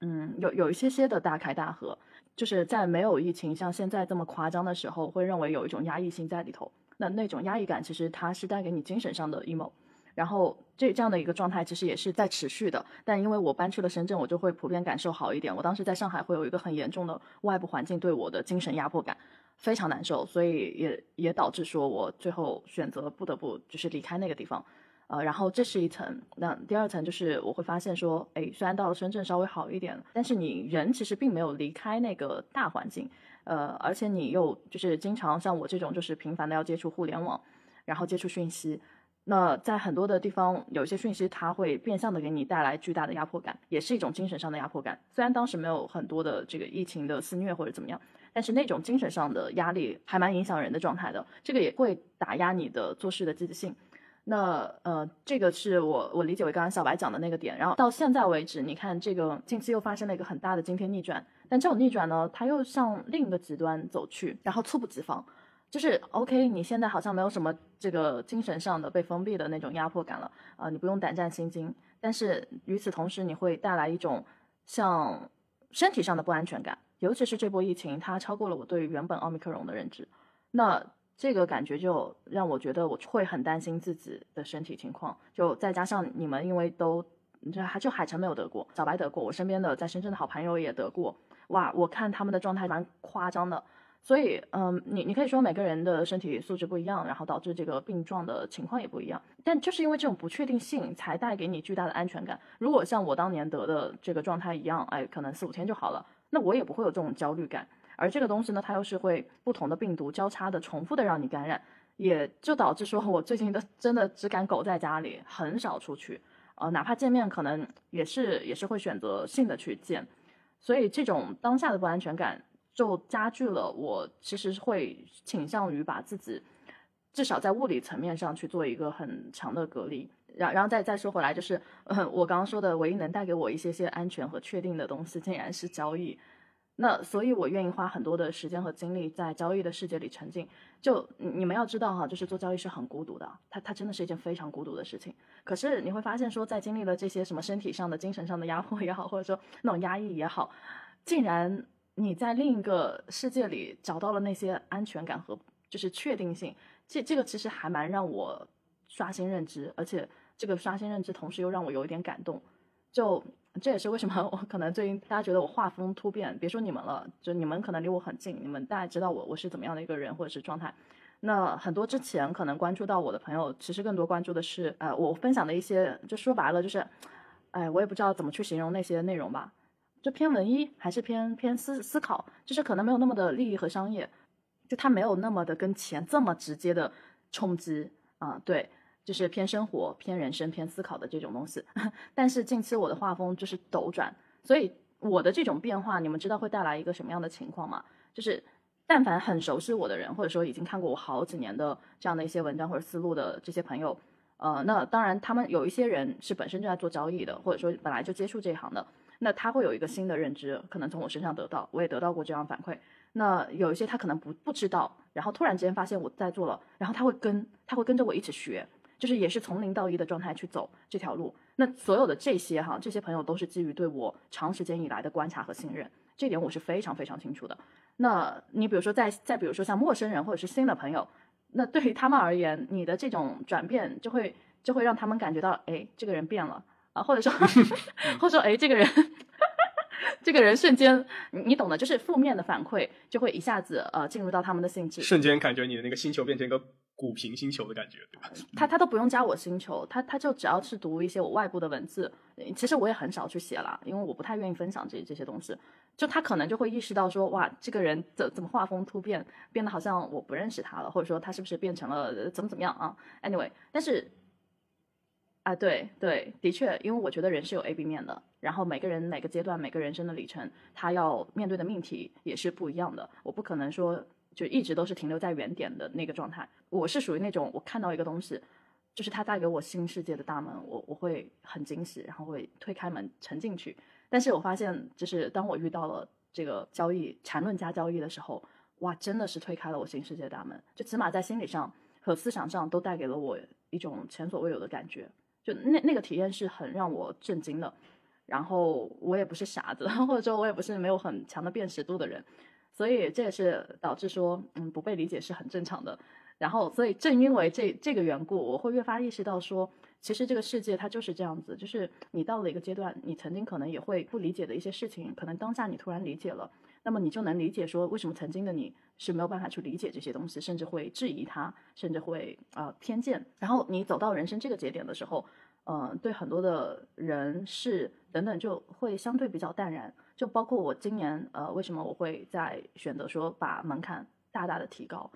[SPEAKER 1] 嗯，有有一些些的大开大合，就是在没有疫情像现在这么夸张的时候，会认为有一种压抑性在里头。那那种压抑感，其实它是带给你精神上的 emo。然后这这样的一个状态其实也是在持续的，但因为我搬去了深圳，我就会普遍感受好一点。我当时在上海会有一个很严重的外部环境对我的精神压迫感，非常难受，所以也也导致说我最后选择不得不就是离开那个地方。呃，然后这是一层，那第二层就是我会发现说，哎，虽然到了深圳稍微好一点，但是你人其实并没有离开那个大环境，呃，而且你又就是经常像我这种就是频繁的要接触互联网，然后接触讯息。那在很多的地方，有一些讯息，它会变相的给你带来巨大的压迫感，也是一种精神上的压迫感。虽然当时没有很多的这个疫情的肆虐或者怎么样，但是那种精神上的压力还蛮影响人的状态的。这个也会打压你的做事的积极性。那呃，这个是我我理解为刚刚小白讲的那个点。然后到现在为止，你看这个近期又发生了一个很大的惊天逆转，但这种逆转呢，它又向另一个极端走去，然后猝不及防。就是 OK，你现在好像没有什么这个精神上的被封闭的那种压迫感了啊，你不用胆战心惊。但是与此同时，你会带来一种像身体上的不安全感，尤其是这波疫情，它超过了我对于原本奥密克戎的认知。那这个感觉就让我觉得我会很担心自己的身体情况。就再加上你们因为都这还就海城没有得过，小白得过，我身边的在深圳的好朋友也得过。哇，我看他们的状态蛮夸张的。所以，嗯，你你可以说每个人的身体素质不一样，然后导致这个病状的情况也不一样。但就是因为这种不确定性，才带给你巨大的安全感。如果像我当年得的这个状态一样，哎，可能四五天就好了，那我也不会有这种焦虑感。而这个东西呢，它又是会不同的病毒交叉的、重复的让你感染。也就导致说我最近的真的只敢苟在家里，很少出去。呃，哪怕见面，可能也是也是会选择性的去见。所以这种当下的不安全感，就加剧了我其实会倾向于把自己至少在物理层面上去做一个很强的隔离。然然后再再说回来，就是嗯，我刚刚说的唯一能带给我一些些安全和确定的东西，竟然是交易。那所以，我愿意花很多的时间和精力在交易的世界里沉浸。就你们要知道哈，就是做交易是很孤独的，它它真的是一件非常孤独的事情。可是你会发现，说在经历了这些什么身体上的、精神上的压迫也好，或者说那种压抑也好，竟然你在另一个世界里找到了那些安全感和就是确定性。这这个其实还蛮让我刷新认知，而且。这个刷新认知，同时又让我有一点感动，就这也是为什么我可能最近大家觉得我画风突变，别说你们了，就你们可能离我很近，你们大概知道我我是怎么样的一个人或者是状态。那很多之前可能关注到我的朋友，其实更多关注的是，呃，我分享的一些，就说白了就是，哎，我也不知道怎么去形容那些内容吧，就偏文艺还是偏偏思思考，就是可能没有那么的利益和商业，就它没有那么的跟钱这么直接的冲击啊，对。就是偏生活、偏人生、偏思考的这种东西，[laughs] 但是近期我的画风就是斗转，所以我的这种变化，你们知道会带来一个什么样的情况吗？就是但凡很熟悉我的人，或者说已经看过我好几年的这样的一些文章或者思路的这些朋友，呃，那当然他们有一些人是本身就在做交易的，或者说本来就接触这一行的，那他会有一个新的认知，可能从我身上得到，我也得到过这样反馈。那有一些他可能不不知道，然后突然之间发现我在做了，然后他会跟他会跟着我一起学。就是也是从零到一的状态去走这条路，那所有的这些哈，这些朋友都是基于对我长时间以来的观察和信任，这点我是非常非常清楚的。那你比如说在再比如说像陌生人或者是新的朋友，那对于他们而言，你的这种转变就会就会让他们感觉到，哎，这个人变了啊，或者说 [laughs] 或者说哎，这个人 [laughs] 这个人瞬间你懂的，就是负面的反馈就会一下子呃进入到他们的性质，
[SPEAKER 2] 瞬间感觉你的那个星球变成一个。古平星球的感觉，对吧？
[SPEAKER 1] 他他都不用加我星球，他他就只要是读一些我外部的文字，其实我也很少去写了，因为我不太愿意分享这这些东西。就他可能就会意识到说，哇，这个人怎怎么画风突变，变得好像我不认识他了，或者说他是不是变成了怎么怎么样啊？Anyway，但是啊，对对，的确，因为我觉得人是有 A B 面的，然后每个人每个阶段每个人生的里程，他要面对的命题也是不一样的，我不可能说。就一直都是停留在原点的那个状态。我是属于那种，我看到一个东西，就是它带给我新世界的大门，我我会很惊喜，然后会推开门沉进去。但是我发现，就是当我遇到了这个交易缠论加交易的时候，哇，真的是推开了我新世界的大门。就起码在心理上和思想上都带给了我一种前所未有的感觉。就那那个体验是很让我震惊的。然后我也不是傻子，或者说我也不是没有很强的辨识度的人。所以这也是导致说，嗯，不被理解是很正常的。然后，所以正因为这这个缘故，我会越发意识到说，其实这个世界它就是这样子，就是你到了一个阶段，你曾经可能也会不理解的一些事情，可能当下你突然理解了，那么你就能理解说，为什么曾经的你是没有办法去理解这些东西，甚至会质疑它，甚至会啊偏见。然后你走到人生这个节点的时候，嗯，对很多的人事等等就会相对比较淡然。就包括我今年，呃，为什么我会在选择说把门槛大大的提高，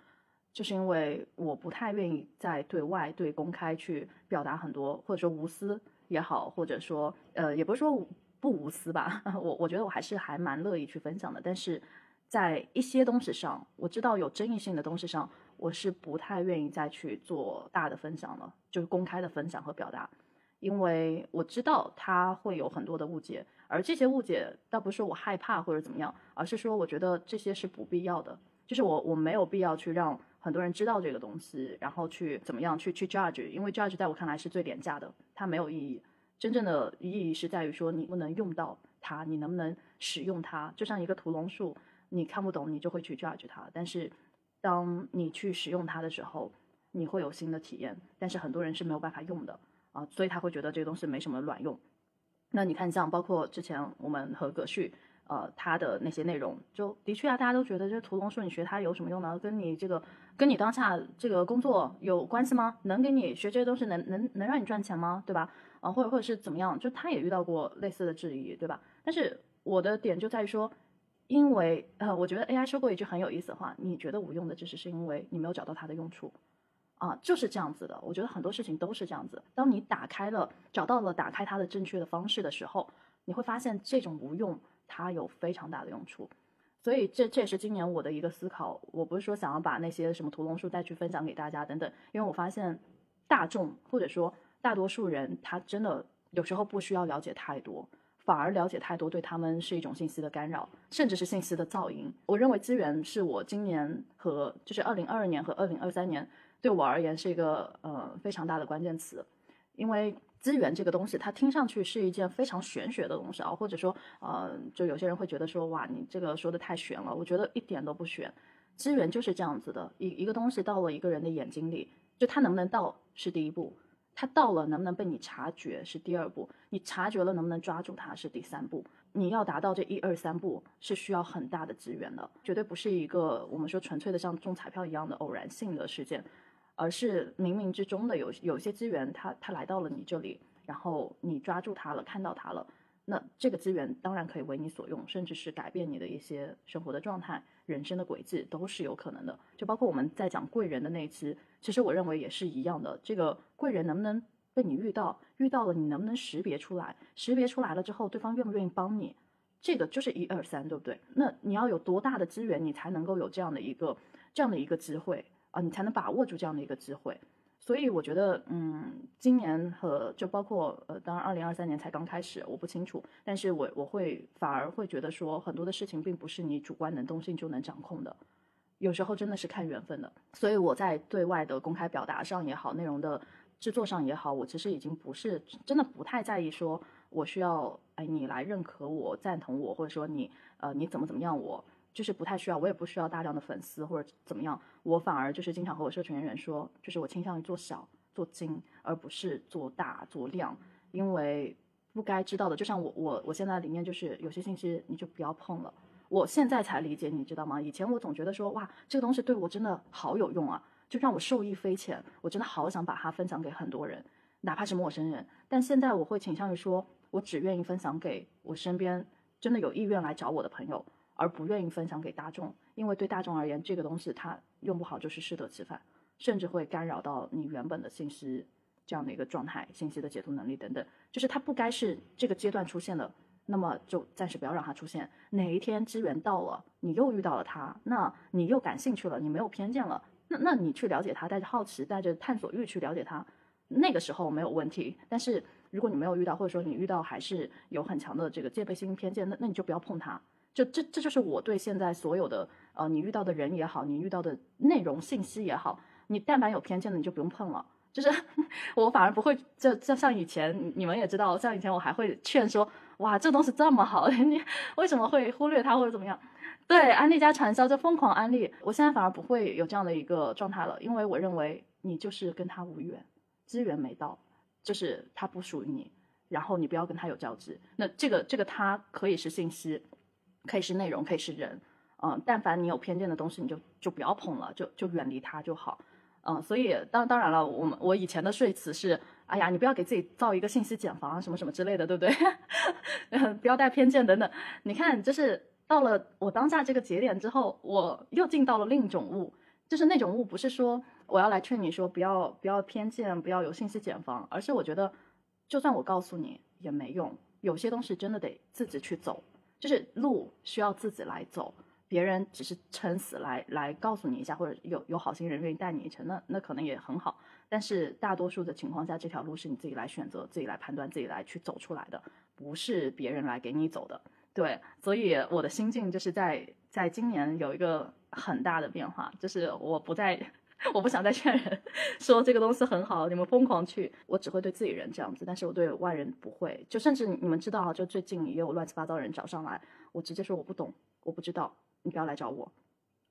[SPEAKER 1] 就是因为我不太愿意在对外对公开去表达很多，或者说无私也好，或者说呃，也不是说不无私吧，[laughs] 我我觉得我还是还蛮乐意去分享的，但是在一些东西上，我知道有争议性的东西上，我是不太愿意再去做大的分享了，就是公开的分享和表达，因为我知道它会有很多的误解。而这些误解倒不是我害怕或者怎么样，而是说我觉得这些是不必要的，就是我我没有必要去让很多人知道这个东西，然后去怎么样去去 judge，因为 judge 在我看来是最廉价的，它没有意义。真正的意义是在于说你不能用到它，你能不能使用它。就像一个屠龙术，你看不懂，你就会去 judge 它。但是当你去使用它的时候，你会有新的体验。但是很多人是没有办法用的啊，所以他会觉得这个东西没什么卵用。那你看，像包括之前我们和葛旭，呃，他的那些内容，就的确啊，大家都觉得这屠龙术你学它有什么用呢？跟你这个，跟你当下这个工作有关系吗？能给你学这些东西能能能让你赚钱吗？对吧？啊，或者或者是怎么样？就他也遇到过类似的质疑，对吧？但是我的点就在于说，因为呃，我觉得 AI 说过一句很有意思的话，你觉得无用的知识是因为你没有找到它的用处。啊，就是这样子的。我觉得很多事情都是这样子。当你打开了，找到了打开它的正确的方式的时候，你会发现这种无用，它有非常大的用处。所以这这也是今年我的一个思考。我不是说想要把那些什么屠龙术再去分享给大家等等，因为我发现大众或者说大多数人，他真的有时候不需要了解太多。反而了解太多，对他们是一种信息的干扰，甚至是信息的噪音。我认为资源是我今年和就是二零二二年和二零二三年对我而言是一个呃非常大的关键词，因为资源这个东西，它听上去是一件非常玄学的东西啊，或者说呃，就有些人会觉得说哇，你这个说的太玄了。我觉得一点都不玄，资源就是这样子的，一一个东西到了一个人的眼睛里，就它能不能到是第一步。它到了能不能被你察觉是第二步，你察觉了能不能抓住它是第三步。你要达到这一二三步是需要很大的资源的，绝对不是一个我们说纯粹的像中彩票一样的偶然性的事件，而是冥冥之中的有有些资源它它来到了你这里，然后你抓住它了，看到它了，那这个资源当然可以为你所用，甚至是改变你的一些生活的状态、人生的轨迹都是有可能的。就包括我们在讲贵人的那一期。其实我认为也是一样的，这个贵人能不能被你遇到，遇到了你能不能识别出来，识别出来了之后，对方愿不愿意帮你，这个就是一二三，对不对？那你要有多大的资源，你才能够有这样的一个这样的一个机会啊，你才能把握住这样的一个机会。所以我觉得，嗯，今年和就包括呃，当然二零二三年才刚开始，我不清楚，但是我我会反而会觉得说，很多的事情并不是你主观能动性就能掌控的。有时候真的是看缘分的，所以我在对外的公开表达上也好，内容的制作上也好，我其实已经不是真的不太在意说我需要哎你来认可我、赞同我，或者说你呃你怎么怎么样，我就是不太需要，我也不需要大量的粉丝或者怎么样，我反而就是经常和我社群人员说，就是我倾向于做小做精，而不是做大做量，因为不该知道的，就像我我我现在理念就是有些信息你就不要碰了。我现在才理解，你知道吗？以前我总觉得说，哇，这个东西对我真的好有用啊，就让我受益匪浅。我真的好想把它分享给很多人，哪怕是陌生人。但现在我会倾向于说，我只愿意分享给我身边真的有意愿来找我的朋友，而不愿意分享给大众。因为对大众而言，这个东西它用不好就是适得其反，甚至会干扰到你原本的信息这样的一个状态、信息的解读能力等等。就是它不该是这个阶段出现的。那么就暂时不要让它出现。哪一天资源到了，你又遇到了它，那你又感兴趣了，你没有偏见了，那那你去了解它，带着好奇，带着探索欲去了解它，那个时候没有问题。但是如果你没有遇到，或者说你遇到还是有很强的这个戒备心、偏见，那那你就不要碰它。就这这就是我对现在所有的呃，你遇到的人也好，你遇到的内容信息也好，你但凡有偏见的，你就不用碰了。就是 [laughs] 我反而不会，就就像以前你们也知道，像以前我还会劝说。哇，这东西这么好，[laughs] 你为什么会忽略它或者怎么样？对，安利加传销就疯狂安利。我现在反而不会有这样的一个状态了，因为我认为你就是跟他无缘，资源没到，就是他不属于你，然后你不要跟他有交集。那这个这个他可以是信息，可以是内容，可以是人，嗯，但凡你有偏见的东西，你就就不要碰了，就就远离他就好。嗯，所以当当然了，我们我以前的说辞是。哎呀，你不要给自己造一个信息茧房啊什么什么之类的，对不对？[laughs] 不要带偏见等等。你看，就是到了我当下这个节点之后，我又进到了另一种悟，就是那种悟不是说我要来劝你说不要不要偏见，不要有信息茧房，而是我觉得，就算我告诉你也没用，有些东西真的得自己去走，就是路需要自己来走。别人只是撑死来来告诉你一下，或者有有好心人愿意带你一程，那那可能也很好。但是大多数的情况下，这条路是你自己来选择、自己来判断、自己来去走出来的，不是别人来给你走的。对，所以我的心境就是在在今年有一个很大的变化，就是我不再，[laughs] 我不想再劝人说这个东西很好，你们疯狂去，我只会对自己人这样子，但是我对外人不会。就甚至你们知道啊，就最近也有乱七八糟人找上来，我直接说我不懂，我不知道。你不要来找我，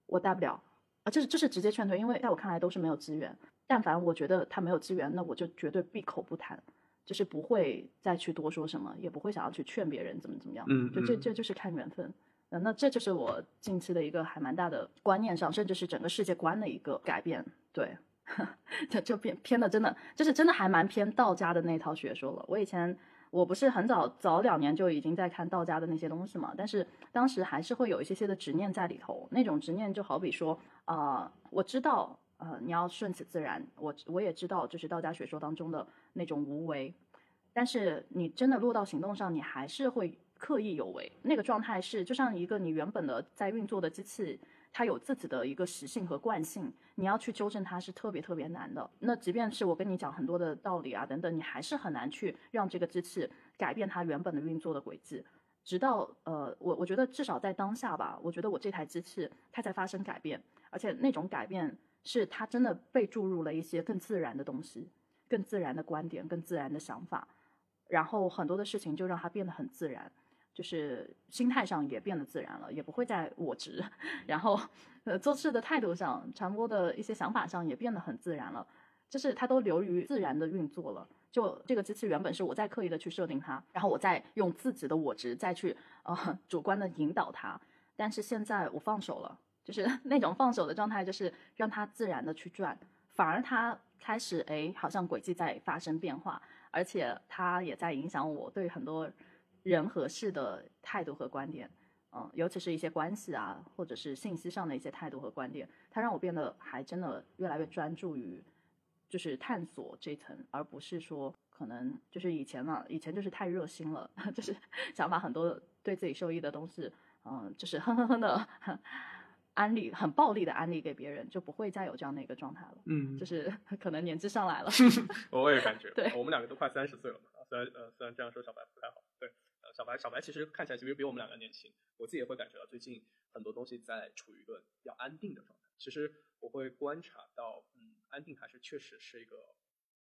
[SPEAKER 1] 我带不了啊！这是这是直接劝退，因为在我看来都是没有资源。但凡我觉得他没有资源，那我就绝对闭口不谈，就是不会再去多说什么，也不会想要去劝别人怎么怎么样。
[SPEAKER 2] 嗯，
[SPEAKER 1] 就这这就是看缘分。嗯，那这就是我近期的一个还蛮大的观念上，甚至是整个世界观的一个改变。对，[laughs] 就就偏偏的，真的就是真的还蛮偏道家的那套学说了。我以前。我不是很早早两年就已经在看道家的那些东西嘛，但是当时还是会有一些些的执念在里头。那种执念就好比说，啊，我知道，呃，你要顺其自然。我我也知道，就是道家学说当中的那种无为，但是你真的落到行动上，你还是会刻意有为。那个状态是，就像一个你原本的在运作的机器。它有自己的一个习性和惯性，你要去纠正它是特别特别难的。那即便是我跟你讲很多的道理啊等等，你还是很难去让这个机器改变它原本的运作的轨迹。直到呃，我我觉得至少在当下吧，我觉得我这台机器它在发生改变，而且那种改变是它真的被注入了一些更自然的东西、更自然的观点、更自然的想法，然后很多的事情就让它变得很自然。就是心态上也变得自然了，也不会再我执，[laughs] 然后，呃，做事的态度上、传播的一些想法上也变得很自然了，就是它都流于自然的运作了。就这个机器原本是我在刻意的去设定它，然后我再用自己的我执再去呃主观的引导它，但是现在我放手了，就是 [laughs] 那种放手的状态，就是让它自然的去转，反而它开始哎好像轨迹在发生变化，而且它也在影响我对很多。人和事的态度和观点，嗯，尤其是一些关系啊，或者是信息上的一些态度和观点，它让我变得还真的越来越专注于，就是探索这层，而不是说可能就是以前嘛，以前就是太热心了，[laughs] 就是想把很多对自己受益的东西，嗯，就是哼哼哼的安利，很暴力的安利给别人，就不会再有这样的一个状态了。嗯，就是可能年纪上来了，[laughs]
[SPEAKER 2] 我也感觉，
[SPEAKER 1] 对，
[SPEAKER 2] 我们两个都快三十岁了嘛，虽然呃虽然这样说小白不太好，对。小白，小白其实看起来其实比我们两个年轻。我自己也会感觉到最近很多东西在处于一个比较安定的状态。其实我会观察到，嗯，安定还是确实是一个，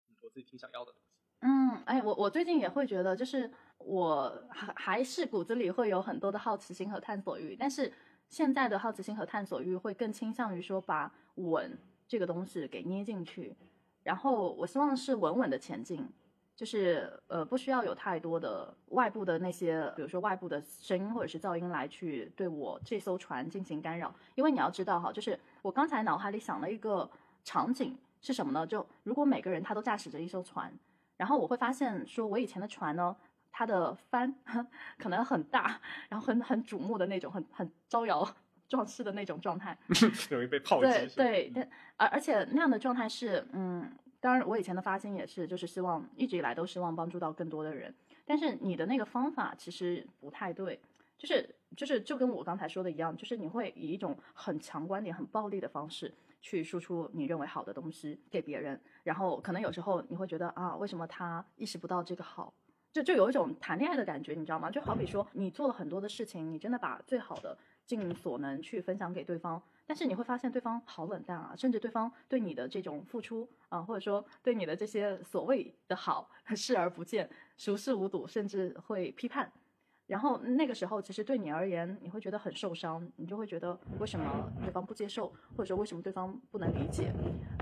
[SPEAKER 2] 嗯，我自己挺想要的东西。
[SPEAKER 1] 嗯，哎，我我最近也会觉得，就是我还还是骨子里会有很多的好奇心和探索欲，但是现在的好奇心和探索欲会更倾向于说把稳这个东西给捏进去，然后我希望是稳稳的前进。就是呃，不需要有太多的外部的那些，比如说外部的声音或者是噪音来去对我这艘船进行干扰。因为你要知道哈，就是我刚才脑海里想了一个场景是什么呢？就如果每个人他都驾驶着一艘船，然后我会发现说，我以前的船呢，它的帆 [laughs] 可能很大，然后很很瞩目的那种，很很招摇 [laughs] 撞势的那种状态，[laughs]
[SPEAKER 2] 容易被炮
[SPEAKER 1] 击。对对，但而而且那样的状态是嗯。当然，我以前的发心也是，就是希望一直以来都希望帮助到更多的人。但是你的那个方法其实不太对，就是就是就跟我刚才说的一样，就是你会以一种很强观点、很暴力的方式去输出你认为好的东西给别人，然后可能有时候你会觉得啊，为什么他意识不到这个好？就就有一种谈恋爱的感觉，你知道吗？就好比说你做了很多的事情，你真的把最好的尽所能去分享给对方。但是你会发现对方好冷淡啊，甚至对方对你的这种付出啊，或者说对你的这些所谓的好 [laughs] 视而不见、熟视无睹，甚至会批判。然后那个时候，其实对你而言，你会觉得很受伤，你就会觉得为什么对方不接受，或者说为什么对方不能理解？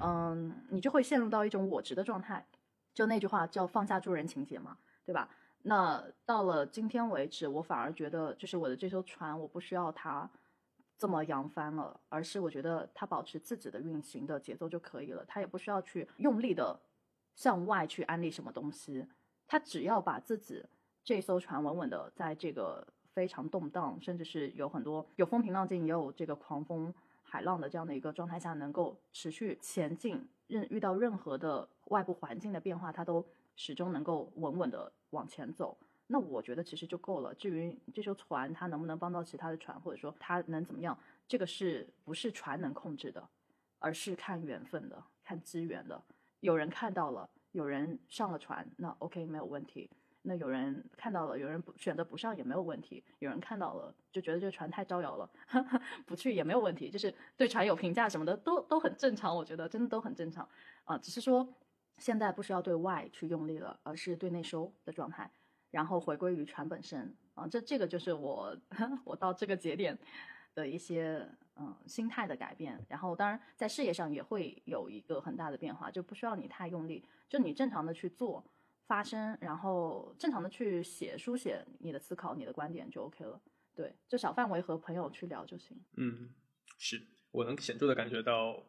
[SPEAKER 1] 嗯，你就会陷入到一种我执的状态。就那句话叫放下助人情节嘛，对吧？那到了今天为止，我反而觉得，就是我的这艘船，我不需要它。这么扬帆了，而是我觉得它保持自己的运行的节奏就可以了，它也不需要去用力的向外去安利什么东西，它只要把自己这艘船稳稳的在这个非常动荡，甚至是有很多有风平浪静，也有这个狂风海浪的这样的一个状态下，能够持续前进，任遇到任何的外部环境的变化，它都始终能够稳稳的往前走。那我觉得其实就够了。至于这艘船它能不能帮到其他的船，或者说它能怎么样，这个是不是船能控制的，而是看缘分的，看机缘的。有人看到了，有人上了船，那 OK 没有问题。那有人看到了，有人不选择不上也没有问题。有人看到了就觉得这个船太招摇了，[laughs] 不去也没有问题。就是对船有评价什么的都都很正常，我觉得真的都很正常啊。只是说现在不需要对外去用力了，而是对内收的状态。然后回归于船本身啊，这这个就是我 [laughs] 我到这个节点的一些嗯心态的改变。然后当然在事业上也会有一个很大的变化，就不需要你太用力，就你正常的去做发声，然后正常的去写书写你的思考、你的观点就 OK 了。对，就小范围和朋友去聊就行。
[SPEAKER 2] 嗯，是我能显著的感觉到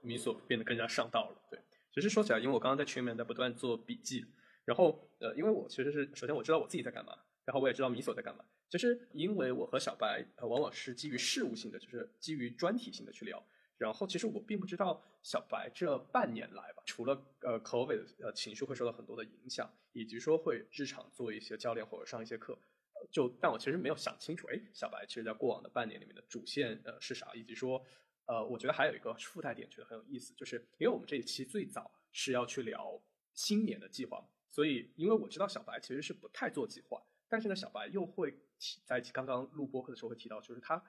[SPEAKER 2] 米索变得更加上道了。对，其实说起来，因为我刚刚在群里面在不断做笔记。然后，呃，因为我其实是首先我知道我自己在干嘛，然后我也知道米索在干嘛。其实，因为我和小白呃往往是基于事务性的，就是基于专题性的去聊。然后其实我并不知道小白这半年来吧，除了呃 COVID 呃情绪会受到很多的影响，以及说会日常做一些教练或者上一些课，就但我其实没有想清楚，哎，小白其实在过往的半年里面的主线呃是啥，以及说呃我觉得还有一个附带点觉得很有意思，就是因为我们这一期最早是要去聊新年的计划，所以因为我知道小白其实是不太做计划。但是呢，小白又会提在刚刚录播课的时候会提到，就是他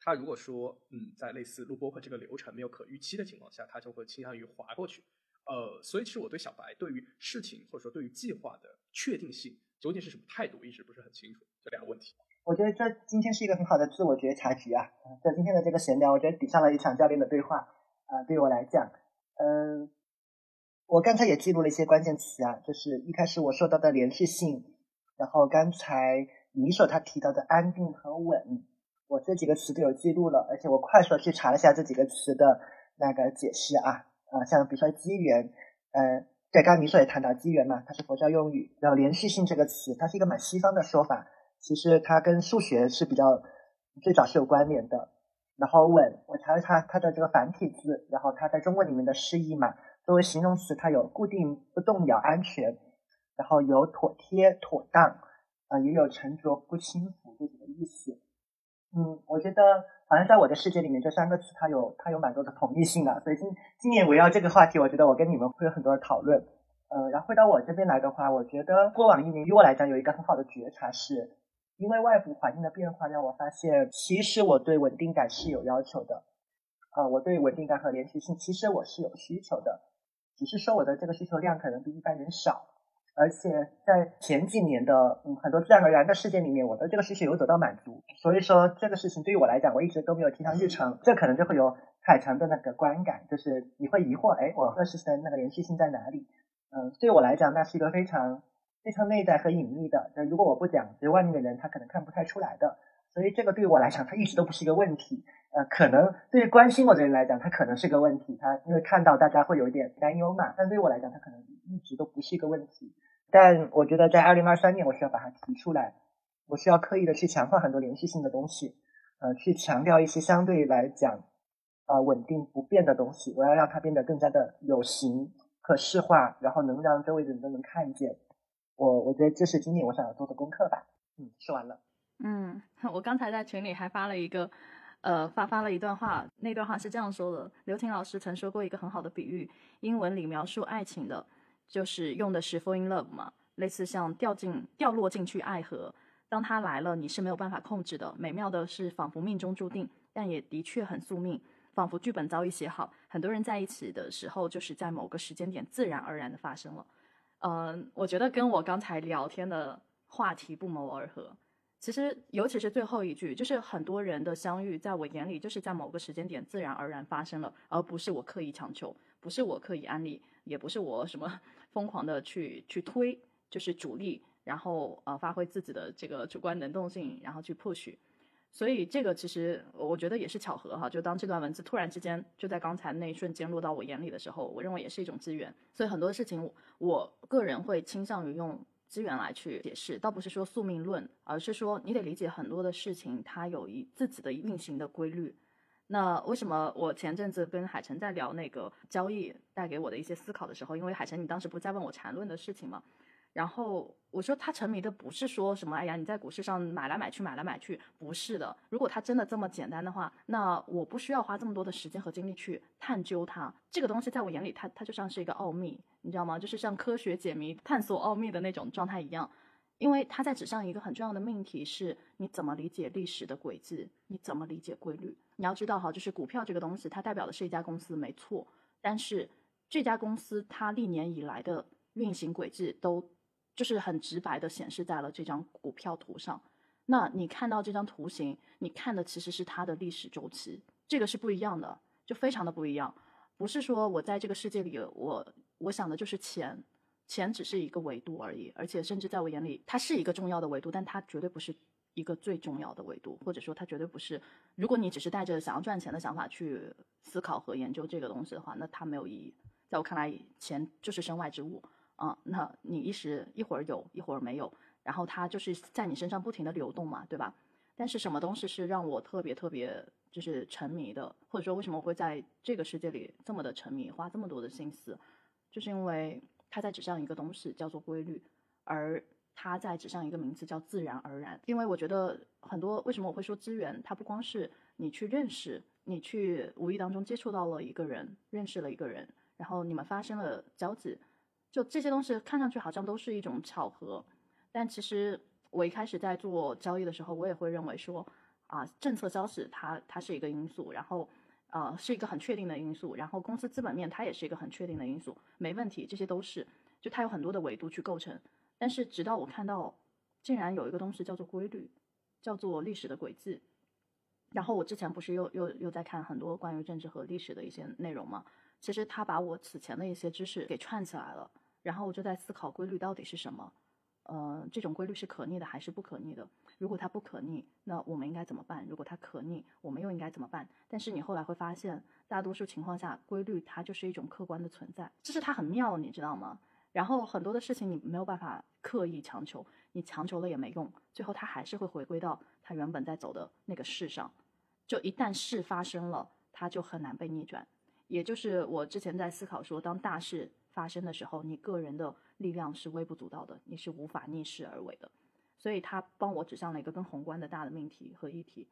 [SPEAKER 2] 他如果说嗯，在类似录播课这个流程没有可预期的情况下，他就会倾向于划过去。呃，所以其实我对小白对于事情或者说对于计划的确定性究竟是什么态度，一直不是很清楚。这两个问题，
[SPEAKER 4] 我觉得这今天是一个很好的自我觉察局啊。在今天的这个闲聊，我觉得比上了一场教练的对话啊。对我来讲，嗯，我刚才也记录了一些关键词啊，就是一开始我说到的连续性。然后刚才米手他提到的安定和稳，我这几个词都有记录了，而且我快速去查了一下这几个词的那个解释啊啊，像比如说机缘，呃，对，刚刚米手也谈到机缘嘛，它是佛教用语。然后连续性这个词，它是一个蛮西方的说法，其实它跟数学是比较最早是有关联的。然后稳，我查了查它的这个繁体字，然后它在中文里面的释义嘛，作为形容词，它有固定、不动摇、安全。然后有妥帖、妥当，啊，也有沉着不轻浮这几个意思。嗯，我觉得好像在我的世界里面，这三个词它有它有蛮多的统一性的。所以今今年围绕这个话题，我觉得我跟你们会有很多的讨论。呃，然后回到我这边来的话，我觉得过往一年，于我来讲有一个很好的觉察，是因为外部环境的变化，让我发现其实我对稳定感是有要求的。啊，我对稳定感和连续性，其实我是有需求的，只是说我的这个需求量可能比一般人少。而且在前几年的嗯很多自然而然的事件里面，我的这个需求有得到满足，所以说这个事情对于我来讲，我一直都没有提上日程。这可能就会有海城的那个观感，就是你会疑惑，哎，我和事情的那个连续性在哪里？嗯，对我来讲，那是一个非常非常内在和隐秘的。那如果我不讲，其实外面的人他可能看不太出来的。所以这个对于我来讲，它一直都不是一个问题。呃，可能对于关心我的人来讲，它可能是个问题。他因为看到大家会有一点担忧嘛，但对于我来讲，它可能一直都不是一个问题。但我觉得在二零二三年，我需要把它提出来，我需要刻意的去强化很多连续性的东西，呃，去强调一些相对来讲，呃，稳定不变的东西。我要让它变得更加的有形、可视化，然后能让周围的人都能看见。我我觉得这是今年我想要做的功课吧。嗯，说完了。
[SPEAKER 1] 嗯，我刚才在群里还发了一个，呃，发发了一段话，那段话是这样说的：刘婷老师曾说过一个很好的比喻，英文里描述爱情的。就是用的是 fall in love 嘛，类似像掉进掉落进去爱河，当它来了，你是没有办法控制的。美妙的是，仿佛命中注定，但也的确很宿命，仿佛剧本早已写好。很多人在一起的时候，就是在某个时间点自然而然的发生了。嗯，我觉得跟我刚才聊天的话题不谋而合。其实，尤其是最后一句，就是很多人的相遇，在我眼里就是在某个时间点自然而然发生了，而不是我刻意强求，不是我刻意安利。也不是我什么疯狂的去去推，就是主力，然后呃发挥自己的这个主观能动性，然后去 push，所以这个其实我觉得也是巧合哈。就当这段文字突然之间就在刚才那一瞬间落到我眼里的时候，我认为也是一种资源。所以很多事情我个人会倾向于用资源来去解释，倒不是说宿命论，而是说你得理解很多的事情它有一自己的运行的规律。那为什么我前阵子跟海晨在聊那个交易带给我的一些思考的时候，因为海晨你当时不在问我缠论的事情吗，然后我说他沉迷的不是说什么，哎呀你在股市上买来买去买来买去，不是的。如果他真的这么简单的话，那我不需要花这么多的时间和精力去探究它。这个东西在我眼里，它它就像是一个奥秘，你知道吗？就是像科学解谜、探索奥秘的那种状态一样。因为它在纸上一个很重要的命题是：你怎么理解历史的轨迹？你怎么理解规律？你要知道哈，就是股票这个东西，它代表的是一家公司，没错。但是这家公司它历年以来的运行轨迹，都就是很直白的显示在了这张股票图上。那你看到这张图形，你看的其实是它的历史周期，这个是不一样的，就非常的不一样。不是说我在这个世界里，我我想的就是钱。钱只是一个维度而已，而且甚至在我眼里，它是一个重要的维度，但它绝对不是一个最重要的维度，或者说它绝对不是。如果你只是带着想要赚钱的想法去思考和研究这个东西的话，那它没有意义。在我看来，钱就是身外之物啊，那你一时一会儿有一会儿没有，然后它就是在你身上不停的流动嘛，对吧？但是什么东西是让我特别特别就是沉迷的，或者说为什么我会在这个世界里这么的沉迷，花这么多的心思，就是因为它在指向一个东西叫做规律，而它在指向一个名字叫自然而然。因为我觉得很多为什么我会说资源，它不光是你去认识，你去无意当中接触到了一个人，认识了一个人，然后你们发生了交集，就这些东西看上去好像都是一种巧合，但其实。我一开始在做交易的时候，我也会认为说，啊，政策消息它它是一个因素，然后，呃，是一个很确定的因素，然后公司资本面它也是一个很确定的因素，没问题，这些都是，就它有很多的维度去构成。但是直到我看到，竟然有一个东西叫做规律，叫做历史的轨迹，然后我之前不是又又又在看很多关于政治和历史的一些内容吗？其实他把我此前的一些知识给串起来了，然后我就在思考规律到底是什么。呃，这种规律是可逆的还是不可逆的？如果它不可逆，那我们应该怎么办？如果它可逆，我们又应该怎么办？但是你后来会发现，大多数情况下，规律它就是一种客观的存在，这是它很妙，你知道吗？然后很多的事情你没有办法刻意强求，你强求了也没用，最后它还是会回归到它原本在走的那个事上。就一旦事发生了，它就很难被逆转。也就是我之前在思考说，当大事发生的时候，你个人的。力量是微不足道的，你是无法逆势而为的，所以他帮我指向了一个更宏观的大的命题和议题。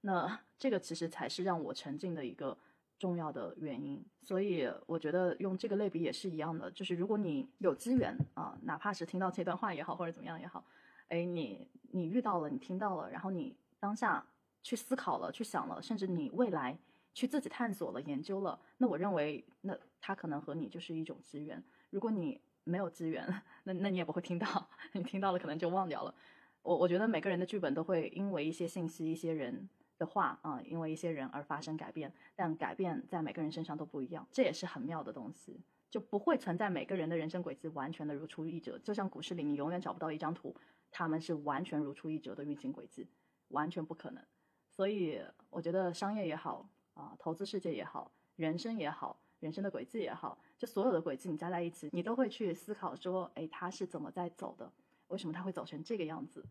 [SPEAKER 1] 那 [laughs] 这个其实才是让我沉浸的一个重要的原因。所以我觉得用这个类比也是一样的，就是如果你有资源啊，哪怕是听到这段话也好，或者怎么样也好，哎，你你遇到了，你听到了，然后你当下去思考了，去想了，甚至你未来去自己探索了、研究了，那我认为那它可能和你就是一种资源。如果你没有资源，那那你也不会听到，[laughs] 你听到了可能就忘掉了。我我觉得每个人的剧本都会因为一些信息、一些人的话啊，因为一些人而发生改变，但改变在每个人身上都不一样，这也是很妙的东西，就不会存在每个人的人生轨迹完全的如出一辙。就像股市里，你永远找不到一张图，他们是完全如出一辙的运行轨迹，完全不可能。所以我觉得商业也好啊，投资世界也好，人生也好。人生的轨迹也好，就所有的轨迹你加在一起，你都会去思考说，哎，他是怎么在走的？为什么他会走成这个样子？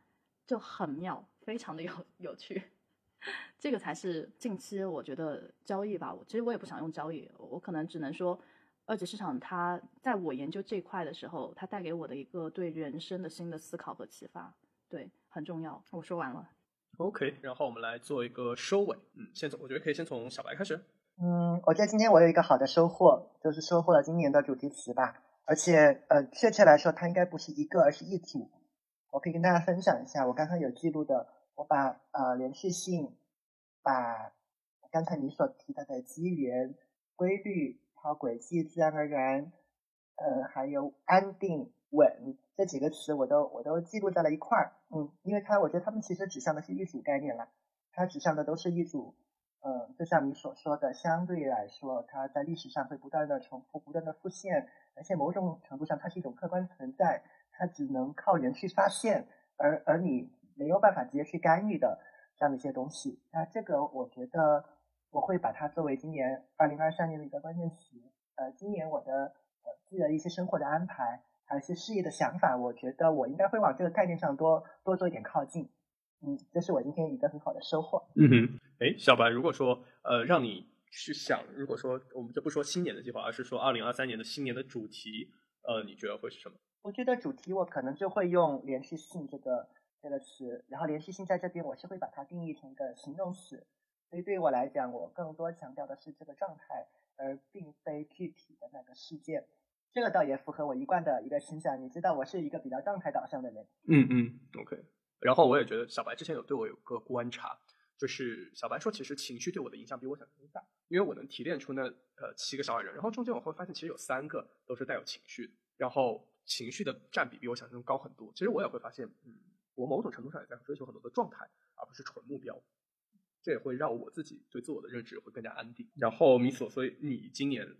[SPEAKER 1] 就很妙，非常的有 [laughs] 有趣。这个才是近期我觉得交易吧。我其实我也不想用交易，我可能只能说，二级市场它在我研究这块的时候，它带给我的一个对人生的新的思考和启发，对，很重要。我说完了。
[SPEAKER 2] OK，然后我们来做一个收尾。嗯，先从我觉得可以先从小白开始。
[SPEAKER 4] 嗯，我觉得今天我有一个好的收获，就是收获了今年的主题词吧。而且，呃，确切来说，它应该不是一个，而是一组。我可以跟大家分享一下，我刚刚有记录的，我把呃连续性，把刚才你所提到的机缘、规律、还有轨迹、自然而然，呃，还有安定、稳这几个词，我都我都记录在了一块儿。嗯，因为它我觉得它们其实指向的是一组概念了，它指向的都是一组。嗯，就像你所说的，相对来说，它在历史上会不断的重复、不断的复现，而且某种程度上，它是一种客观存在，它只能靠人去发现，而而你没有办法直接去干预的这样的一些东西。那这个，我觉得我会把它作为今年二零二三年的一个关键词。呃，今年我的呃自己的一些生活的安排，还有一些事业的想法，我觉得我应该会往这个概念上多多做一点靠近。嗯，这是我今天一个很好的收获。
[SPEAKER 2] 嗯哼，哎，小白，如果说呃，让你去想，如果说我们就不说新年的计划，而是说二零二三年的新年的主题，呃，你觉得会是什么？
[SPEAKER 4] 我觉得主题我可能就会用连续性这个这个词，然后连续性在这边我是会把它定义成一个形容词，所以对于我来讲，我更多强调的是这个状态，而并非具体的那个事件。这个倒也符合我一贯的一个倾向，你知道，我是一个比较状态导向的人。
[SPEAKER 2] 嗯嗯，OK。然后我也觉得小白之前有对我有个观察，就是小白说其实情绪对我的影响比我想象中大，因为我能提炼出那呃七个小矮人，然后中间我会发现其实有三个都是带有情绪，然后情绪的占比比我想象中高很多。其实我也会发现，嗯，我某种程度上也在追求很多的状态，而不是纯目标，这也会让我自己对自我的认知会更加安定。然后米索，所以你今年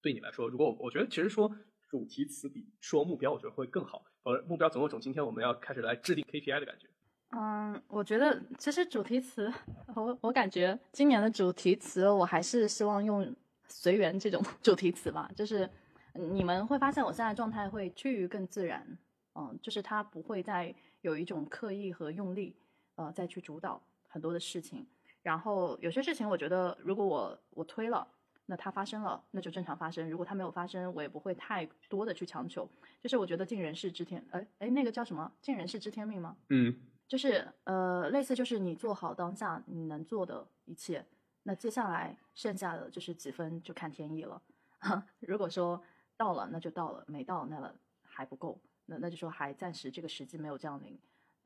[SPEAKER 2] 对你来说，如果我觉得其实说主题词比说目标，我觉得会更好。呃，目标总有种今天我们要开始来制定 KPI 的感觉。
[SPEAKER 1] 嗯，我觉得其实主题词，我我感觉今年的主题词，我还是希望用随缘这种主题词吧。就是你们会发现我现在状态会趋于更自然，嗯，就是它不会再有一种刻意和用力，呃，再去主导很多的事情。然后有些事情，我觉得如果我我推了，那它发生了，那就正常发生；如果它没有发生，我也不会太多的去强求。就是我觉得尽人事知天，哎哎，那个叫什么？尽人事知天命吗？
[SPEAKER 2] 嗯，
[SPEAKER 1] 就是呃，类似就是你做好当下你能做的一切，那接下来剩下的就是几分就看天意了。[laughs] 如果说到了，那就到了；没到，那了还不够，那那就说还暂时这个时机没有降临。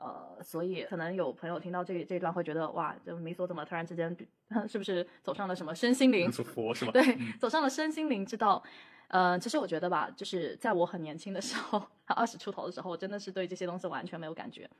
[SPEAKER 1] 呃，所以可能有朋友听到这这一段会觉得，哇，这米索怎么突然之间 [laughs] 是不是走上了什么身心灵？[laughs]
[SPEAKER 2] 佛是吧？
[SPEAKER 1] 对，走上了身心灵之道。呃，其实我觉得吧，就是在我很年轻的时候，[laughs] 二十出头的时候，我真的是对这些东西完全没有感觉，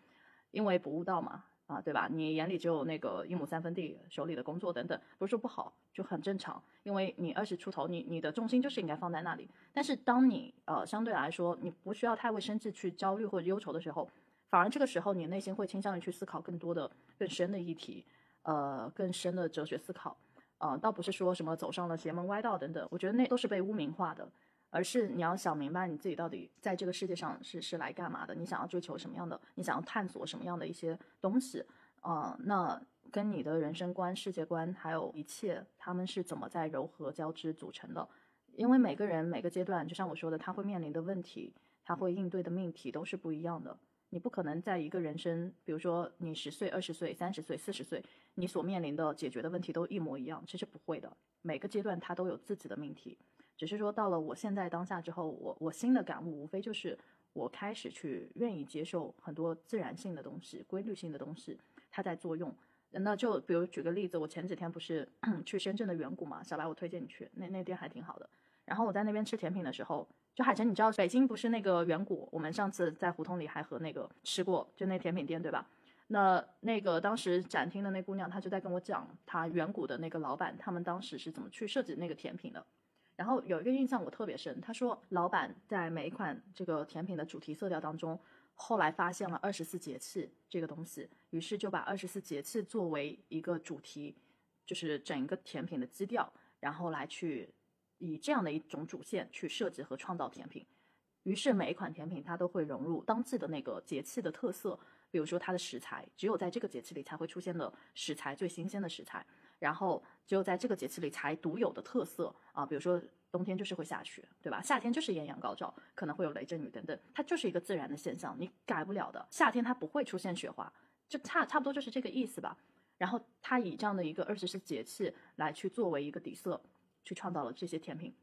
[SPEAKER 1] 因为不悟道嘛，啊，对吧？你眼里只有那个一亩三分地，手里的工作等等，不是说不好，就很正常，因为你二十出头，你你的重心就是应该放在那里。但是当你呃相对来说，你不需要太为生计去焦虑或者忧愁的时候。反而这个时候，你内心会倾向于去思考更多的、更深的议题，呃，更深的哲学思考，呃，倒不是说什么走上了邪门歪道等等，我觉得那都是被污名化的，而是你要想明白你自己到底在这个世界上是是来干嘛的，你想要追求什么样的，你想要探索什么样的一些东西，啊，那跟你的人生观、世界观还有一切，他们是怎么在柔和交织组成的？因为每个人每个阶段，就像我说的，他会面临的问题，他会应对的命题都是不一样的。你不可能在一个人生，比如说你十岁、二十岁、三十岁、四十岁，你所面临的解决的问题都一模一样，其实不会的。每个阶段它都有自己的命题，只是说到了我现在当下之后，我我新的感悟无非就是我开始去愿意接受很多自然性的东西、规律性的东西，它在作用。那就比如举个例子，我前几天不是 [clears throat] 去深圳的远古嘛，小白我推荐你去，那那店还挺好的。然后我在那边吃甜品的时候。就海晨，你知道北京不是那个远古？我们上次在胡同里还和那个吃过，就那甜品店，对吧？那那个当时展厅的那姑娘，她就在跟我讲，她远古的那个老板，他们当时是怎么去设计那个甜品的。然后有一个印象我特别深，他说老板在每一款这个甜品的主题色调当中，后来发现了二十四节气这个东西，于是就把二十四节气作为一个主题，就是整个甜品的基调，然后来去。以这样的一种主线去设计和创造甜品，于是每一款甜品它都会融入当季的那个节气的特色，比如说它的食材，只有在这个节气里才会出现的食材，最新鲜的食材，然后只有在这个节气里才独有的特色啊，比如说冬天就是会下雪，对吧？夏天就是艳阳高照，可能会有雷阵雨等等，它就是一个自然的现象，你改不了的。夏天它不会出现雪花，就差差不多就是这个意思吧。然后它以这样的一个二十四节气来去作为一个底色。去创造了这些甜品，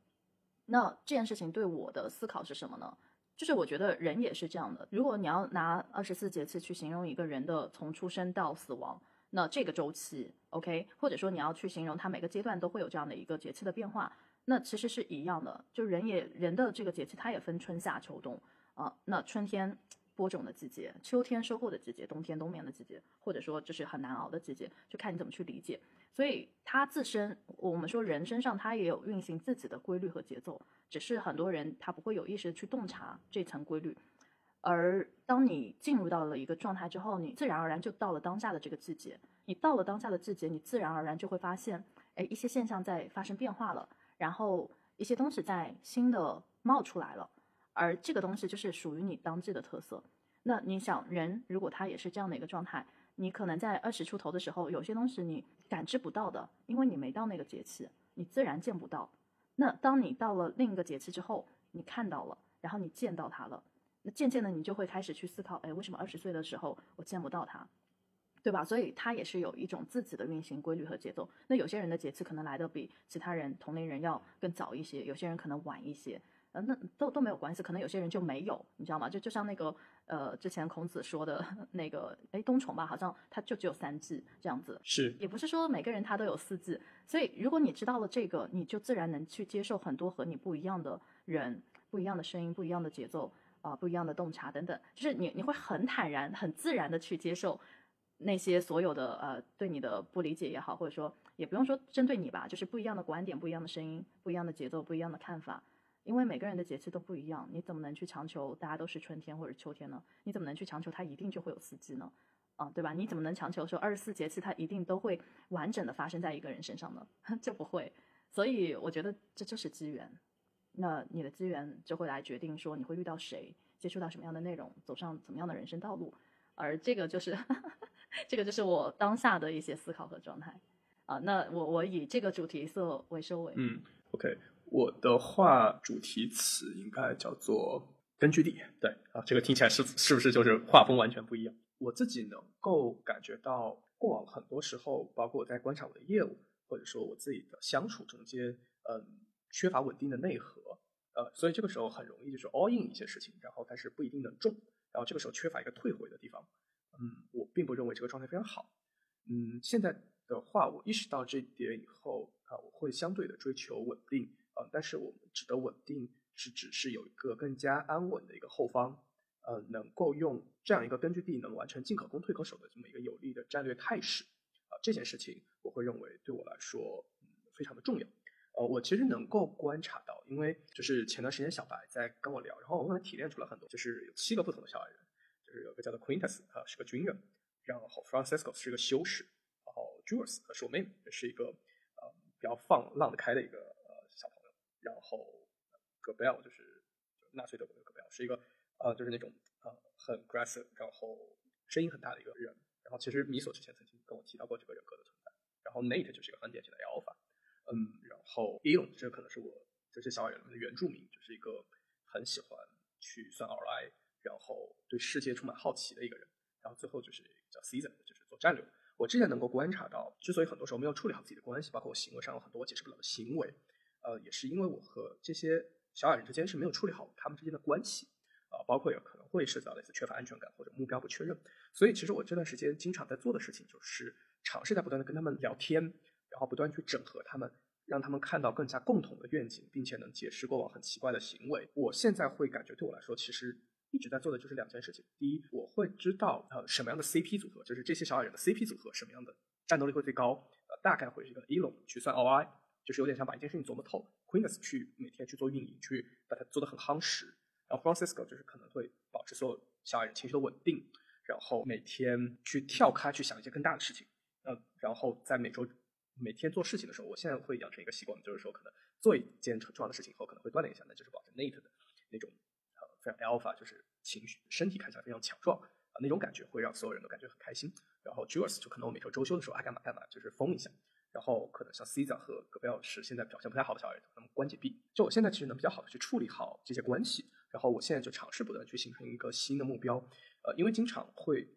[SPEAKER 1] 那这件事情对我的思考是什么呢？就是我觉得人也是这样的。如果你要拿二十四节气去形容一个人的从出生到死亡，那这个周期，OK，或者说你要去形容他每个阶段都会有这样的一个节气的变化，那其实是一样的。就人也人的这个节气，它也分春夏秋冬啊。那春天。播种的季节，秋天收获的季节，冬天冬眠的季节，或者说就是很难熬的季节，就看你怎么去理解。所以它自身，我们说人身上它也有运行自己的规律和节奏，只是很多人他不会有意识的去洞察这层规律。而当你进入到了一个状态之后，你自然而然就到了当下的这个季节。你到了当下的季节，你自然而然就会发现，哎，一些现象在发生变化了，然后一些东西在新的冒出来了。而这个东西就是属于你当季的特色。那你想，人如果他也是这样的一个状态，你可能在二十出头的时候，有些东西你感知不到的，因为你没到那个节气，你自然见不到。那当你到了另一个节气之后，你看到了，然后你见到它了，那渐渐的你就会开始去思考，哎，为什么二十岁的时候我见不到它，对吧？所以它也是有一种自己的运行规律和节奏。那有些人的节气可能来的比其他人同龄人要更早一些，有些人可能晚一些。呃，那都都没有关系，可能有些人就没有，你知道吗？就就像那个呃，之前孔子说的 [laughs] 那个，哎，冬虫吧，好像它就只有三季这样子，
[SPEAKER 2] 是，
[SPEAKER 1] 也不是说每个人他都有四季，所以如果你知道了这个，你就自然能去接受很多和你不一样的人、不一样的声音、不一样的节奏啊、不一样的洞察等等，就是你你会很坦然、很自然的去接受那些所有的呃对你的不理解也好，或者说也不用说针对你吧，就是不一样的观点、不一样的声音、不一样的节奏、不一样的看法。因为每个人的节气都不一样，你怎么能去强求大家都是春天或者秋天呢？你怎么能去强求它一定就会有四季呢？啊，对吧？你怎么能强求说二十四节气它一定都会完整的发生在一个人身上呢？[laughs] 就不会。所以我觉得这就是机缘，那你的机缘就会来决定说你会遇到谁，接触到什么样的内容，走上怎么样的人生道路。而这个就是 [laughs] 这个就是我当下的一些思考和状态啊。那我我以这个主题色为收尾。
[SPEAKER 2] 嗯，OK，我的话主题词应该叫做根据地。对啊，这个听起来是是不是就是画风完全不一样？我自己能够感觉到，过往很多时候，包括我在观察我的业务，或者说我自己的相处中间，嗯，缺乏稳定的内核，呃，所以这个时候很容易就是 all in 一些事情，然后但是不一定能中，然后这个时候缺乏一个退回的地方，嗯，我并不认为这个状态非常好，嗯，现在的话，我意识到这一点以后啊，我会相对的追求稳定，呃，但是我们指的稳定是指是有一个更加安稳的一个后方。呃，能够用这样一个根据地能完成进可攻退可守的这么一个有利的战略态势，啊，这件事情我会认为对我来说，嗯，非常的重要。呃，我其实能够观察到，因为就是前段时间小白在跟我聊，然后我可能提炼出了很多，就是有七个不同的小矮人，就是有个叫做 Quintus，他是个军人，然后 Francisco 是一个修士，然后 Jules 是我妹妹，也是一个呃比较放浪得开的一个然后 Gabriel 就是纳粹德国的 Gabriel 是一个。呃，就是那种呃很 aggressive，然后声音很大的一个人。然后其实米索之前曾经跟我提到过这个人格的存在。然后 Nate 就是一个很典型的 Alpha，嗯，然后 Elon 这可能是我这些小矮人们的原住民，就是一个很喜欢去算 ROI，然后对世界充满好奇的一个人。然后最后就是叫 Season，就是做战略。我之前能够观察到，之所以很多时候没有处理好自己的关系，包括我行为上有很多我解释不了的行为，呃，也是因为我和这些小矮人之间是没有处理好他们之间的关系。啊，包括有可能会涉及到类似缺乏安全感或者目标不确认，所以其实我这段时间经常在做的事情就是尝试在不断的跟他们聊天，然后不断去整合他们，让他们看到更加共同的愿景，并且能解释过往很奇怪的行为。我现在会感觉对我来说，其实一直在做的就是两件事情：第一，我会知道呃什么样的 CP 组合，就是这些小矮人的 CP 组合什么样的战斗力会最高，呃大概会是一个 e l o 去算 OI 就是有点像把一件事情琢磨透，Queenus 去每天去做运营，去把它做得很夯实。然后 Francisco 就是可能会保持所有小矮人情绪的稳定，然后每天去跳开去想一些更大的事情。呃，然后在每周每天做事情的时候，我现在会养成一个习惯，就是说可能做一件重要的事情以后，可能会锻炼一下，那就是保持 Nate 的那种呃非常 Alpha，就是情绪身体看起来非常强壮啊那种感觉，会让所有人都感觉很开心。然后 Jules 就可能我每周周休的时候爱干嘛干嘛，就是疯一下。然后可能像 Caesar 和戈贝尔是现在表现不太好的小矮人，他们关节闭。就我现在其实能比较好的去处理好这些关系。然后我现在就尝试不断去形成一个新的目标，呃，因为经常会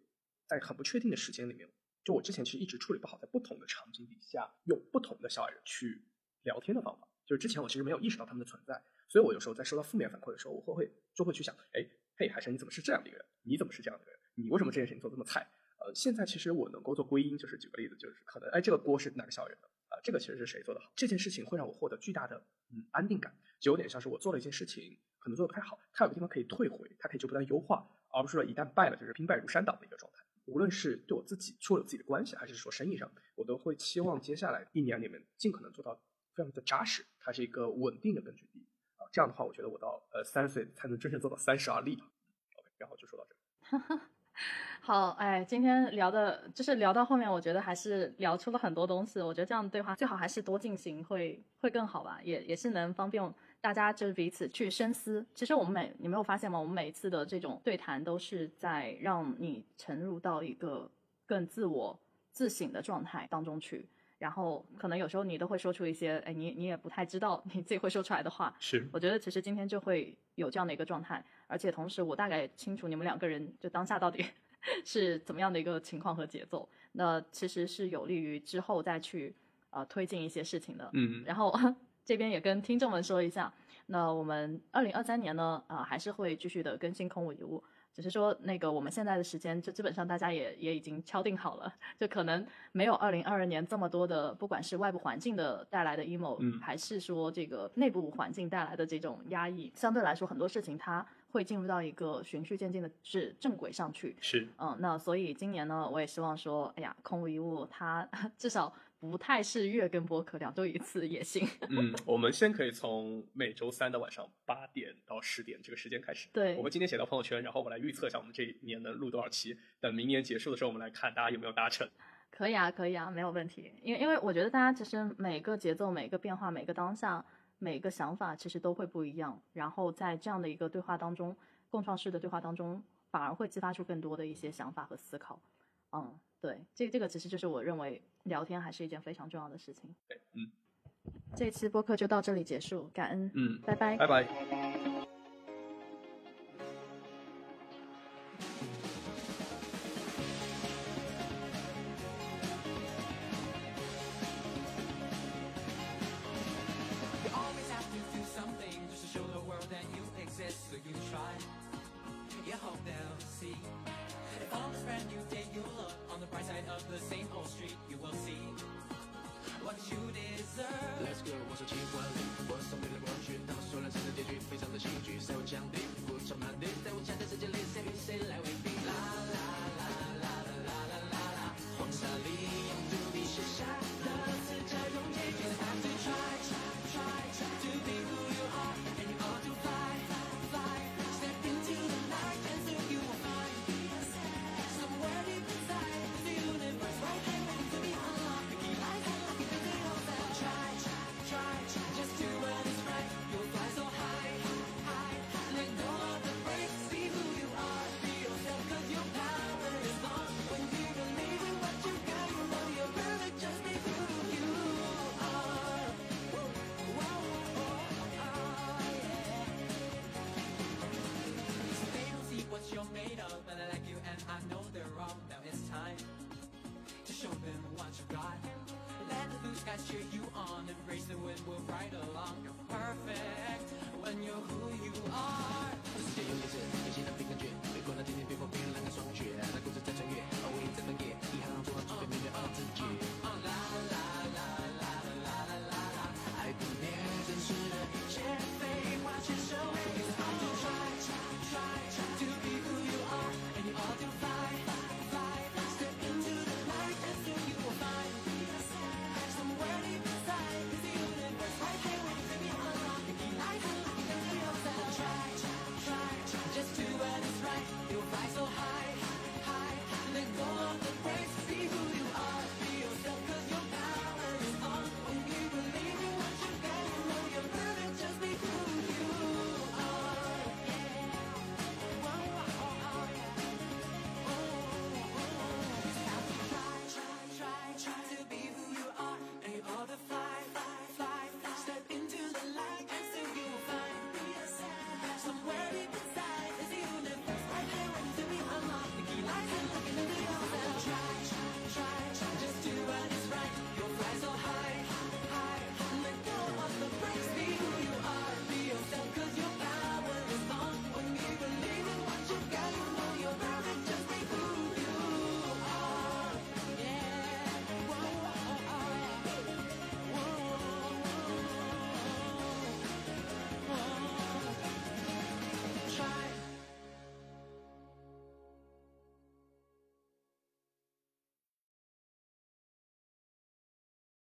[SPEAKER 2] 在很不确定的时间里面，就我之前其实一直处理不好，在不同的场景底下用不同的小矮人去聊天的方法，就是之前我其实没有意识到他们的存在，所以我有时候在收到负面反馈的时候，我会会就会去想，哎，嘿，海神你怎么是这样的一个人？你怎么是这样的一个人？你为什么这件事情做这么菜？呃，现在其实我能够做归因，就是举个例子，就是可能哎，这个锅是哪个校园的？啊，这个其实是谁做的好？这件事情会让我获得巨大的嗯安定感，就有点像是我做了一件事情。可能做的不太好，它有个地方可以退回，它可以就不断优化，而不是说一旦败了就是兵败如山倒的一个状态。无论是对我自己处理自己的关系，还是说生意上，我都会期望接下来一年里面尽可能做到非常的扎实，它是一个稳定的根据地啊。这样的话，我觉得我到呃三十岁才能真正做到三十而立。OK，然后就说到这里。[laughs] [laughs]
[SPEAKER 1] 好，哎，今天聊的就是聊到后面，我觉得还是聊出了很多东西。我觉得这样对话最好还是多进行会会更好吧，也也是能方便。大家就是彼此去深思。其实我们每你没有发现吗？我们每一次的这种对谈都是在让你沉入到一个更自我自省的状态当中去。然后可能有时候你都会说出一些，哎，你你也不太知道你自己会说出来的话。
[SPEAKER 2] 是，
[SPEAKER 1] 我觉得其实今天就会有这样的一个状态，而且同时我大概清楚你们两个人就当下到底 [laughs] 是怎么样的一个情况和节奏。那其实是有利于之后再去呃推进一些事情的。
[SPEAKER 2] 嗯，[laughs]
[SPEAKER 1] 然后。这边也跟听众们说一下，那我们二零二三年呢，啊，还是会继续的更新空无一物，只是说那个我们现在的时间，就基本上大家也也已经敲定好了，就可能没有二零二二年这么多的，不管是外部环境的带来的 emo，嗯还是说这个内部环境带来的这种压抑，相对来说很多事情它会进入到一个循序渐进的是正轨上去。
[SPEAKER 2] 是，
[SPEAKER 1] 嗯，那所以今年呢，我也希望说，哎呀，空无一物，它 [laughs] 至少。不太是月更播客，两周一次也行。
[SPEAKER 2] 嗯，我们先可以从每周三的晚上八点到十点这个时间开始。
[SPEAKER 1] 对，
[SPEAKER 2] 我们今天写到朋友圈，然后我来预测一下我们这一年能录多少期。等明年结束的时候，我们来看大家有没有达成。
[SPEAKER 1] 可以啊，可以啊，没有问题。因为因为我觉得大家其实每个节奏、每个变化、每个当下、每个想法其实都会不一样。然后在这样的一个对话当中，共创式的对话当中，反而会激发出更多的一些想法和思考。嗯，对，这个、这个其实就是我认为聊天还是一件非常重要的事情。
[SPEAKER 5] 对，嗯，
[SPEAKER 1] 这期播客就到这里结束，感恩，
[SPEAKER 5] 嗯，
[SPEAKER 1] 拜拜，
[SPEAKER 5] 拜拜。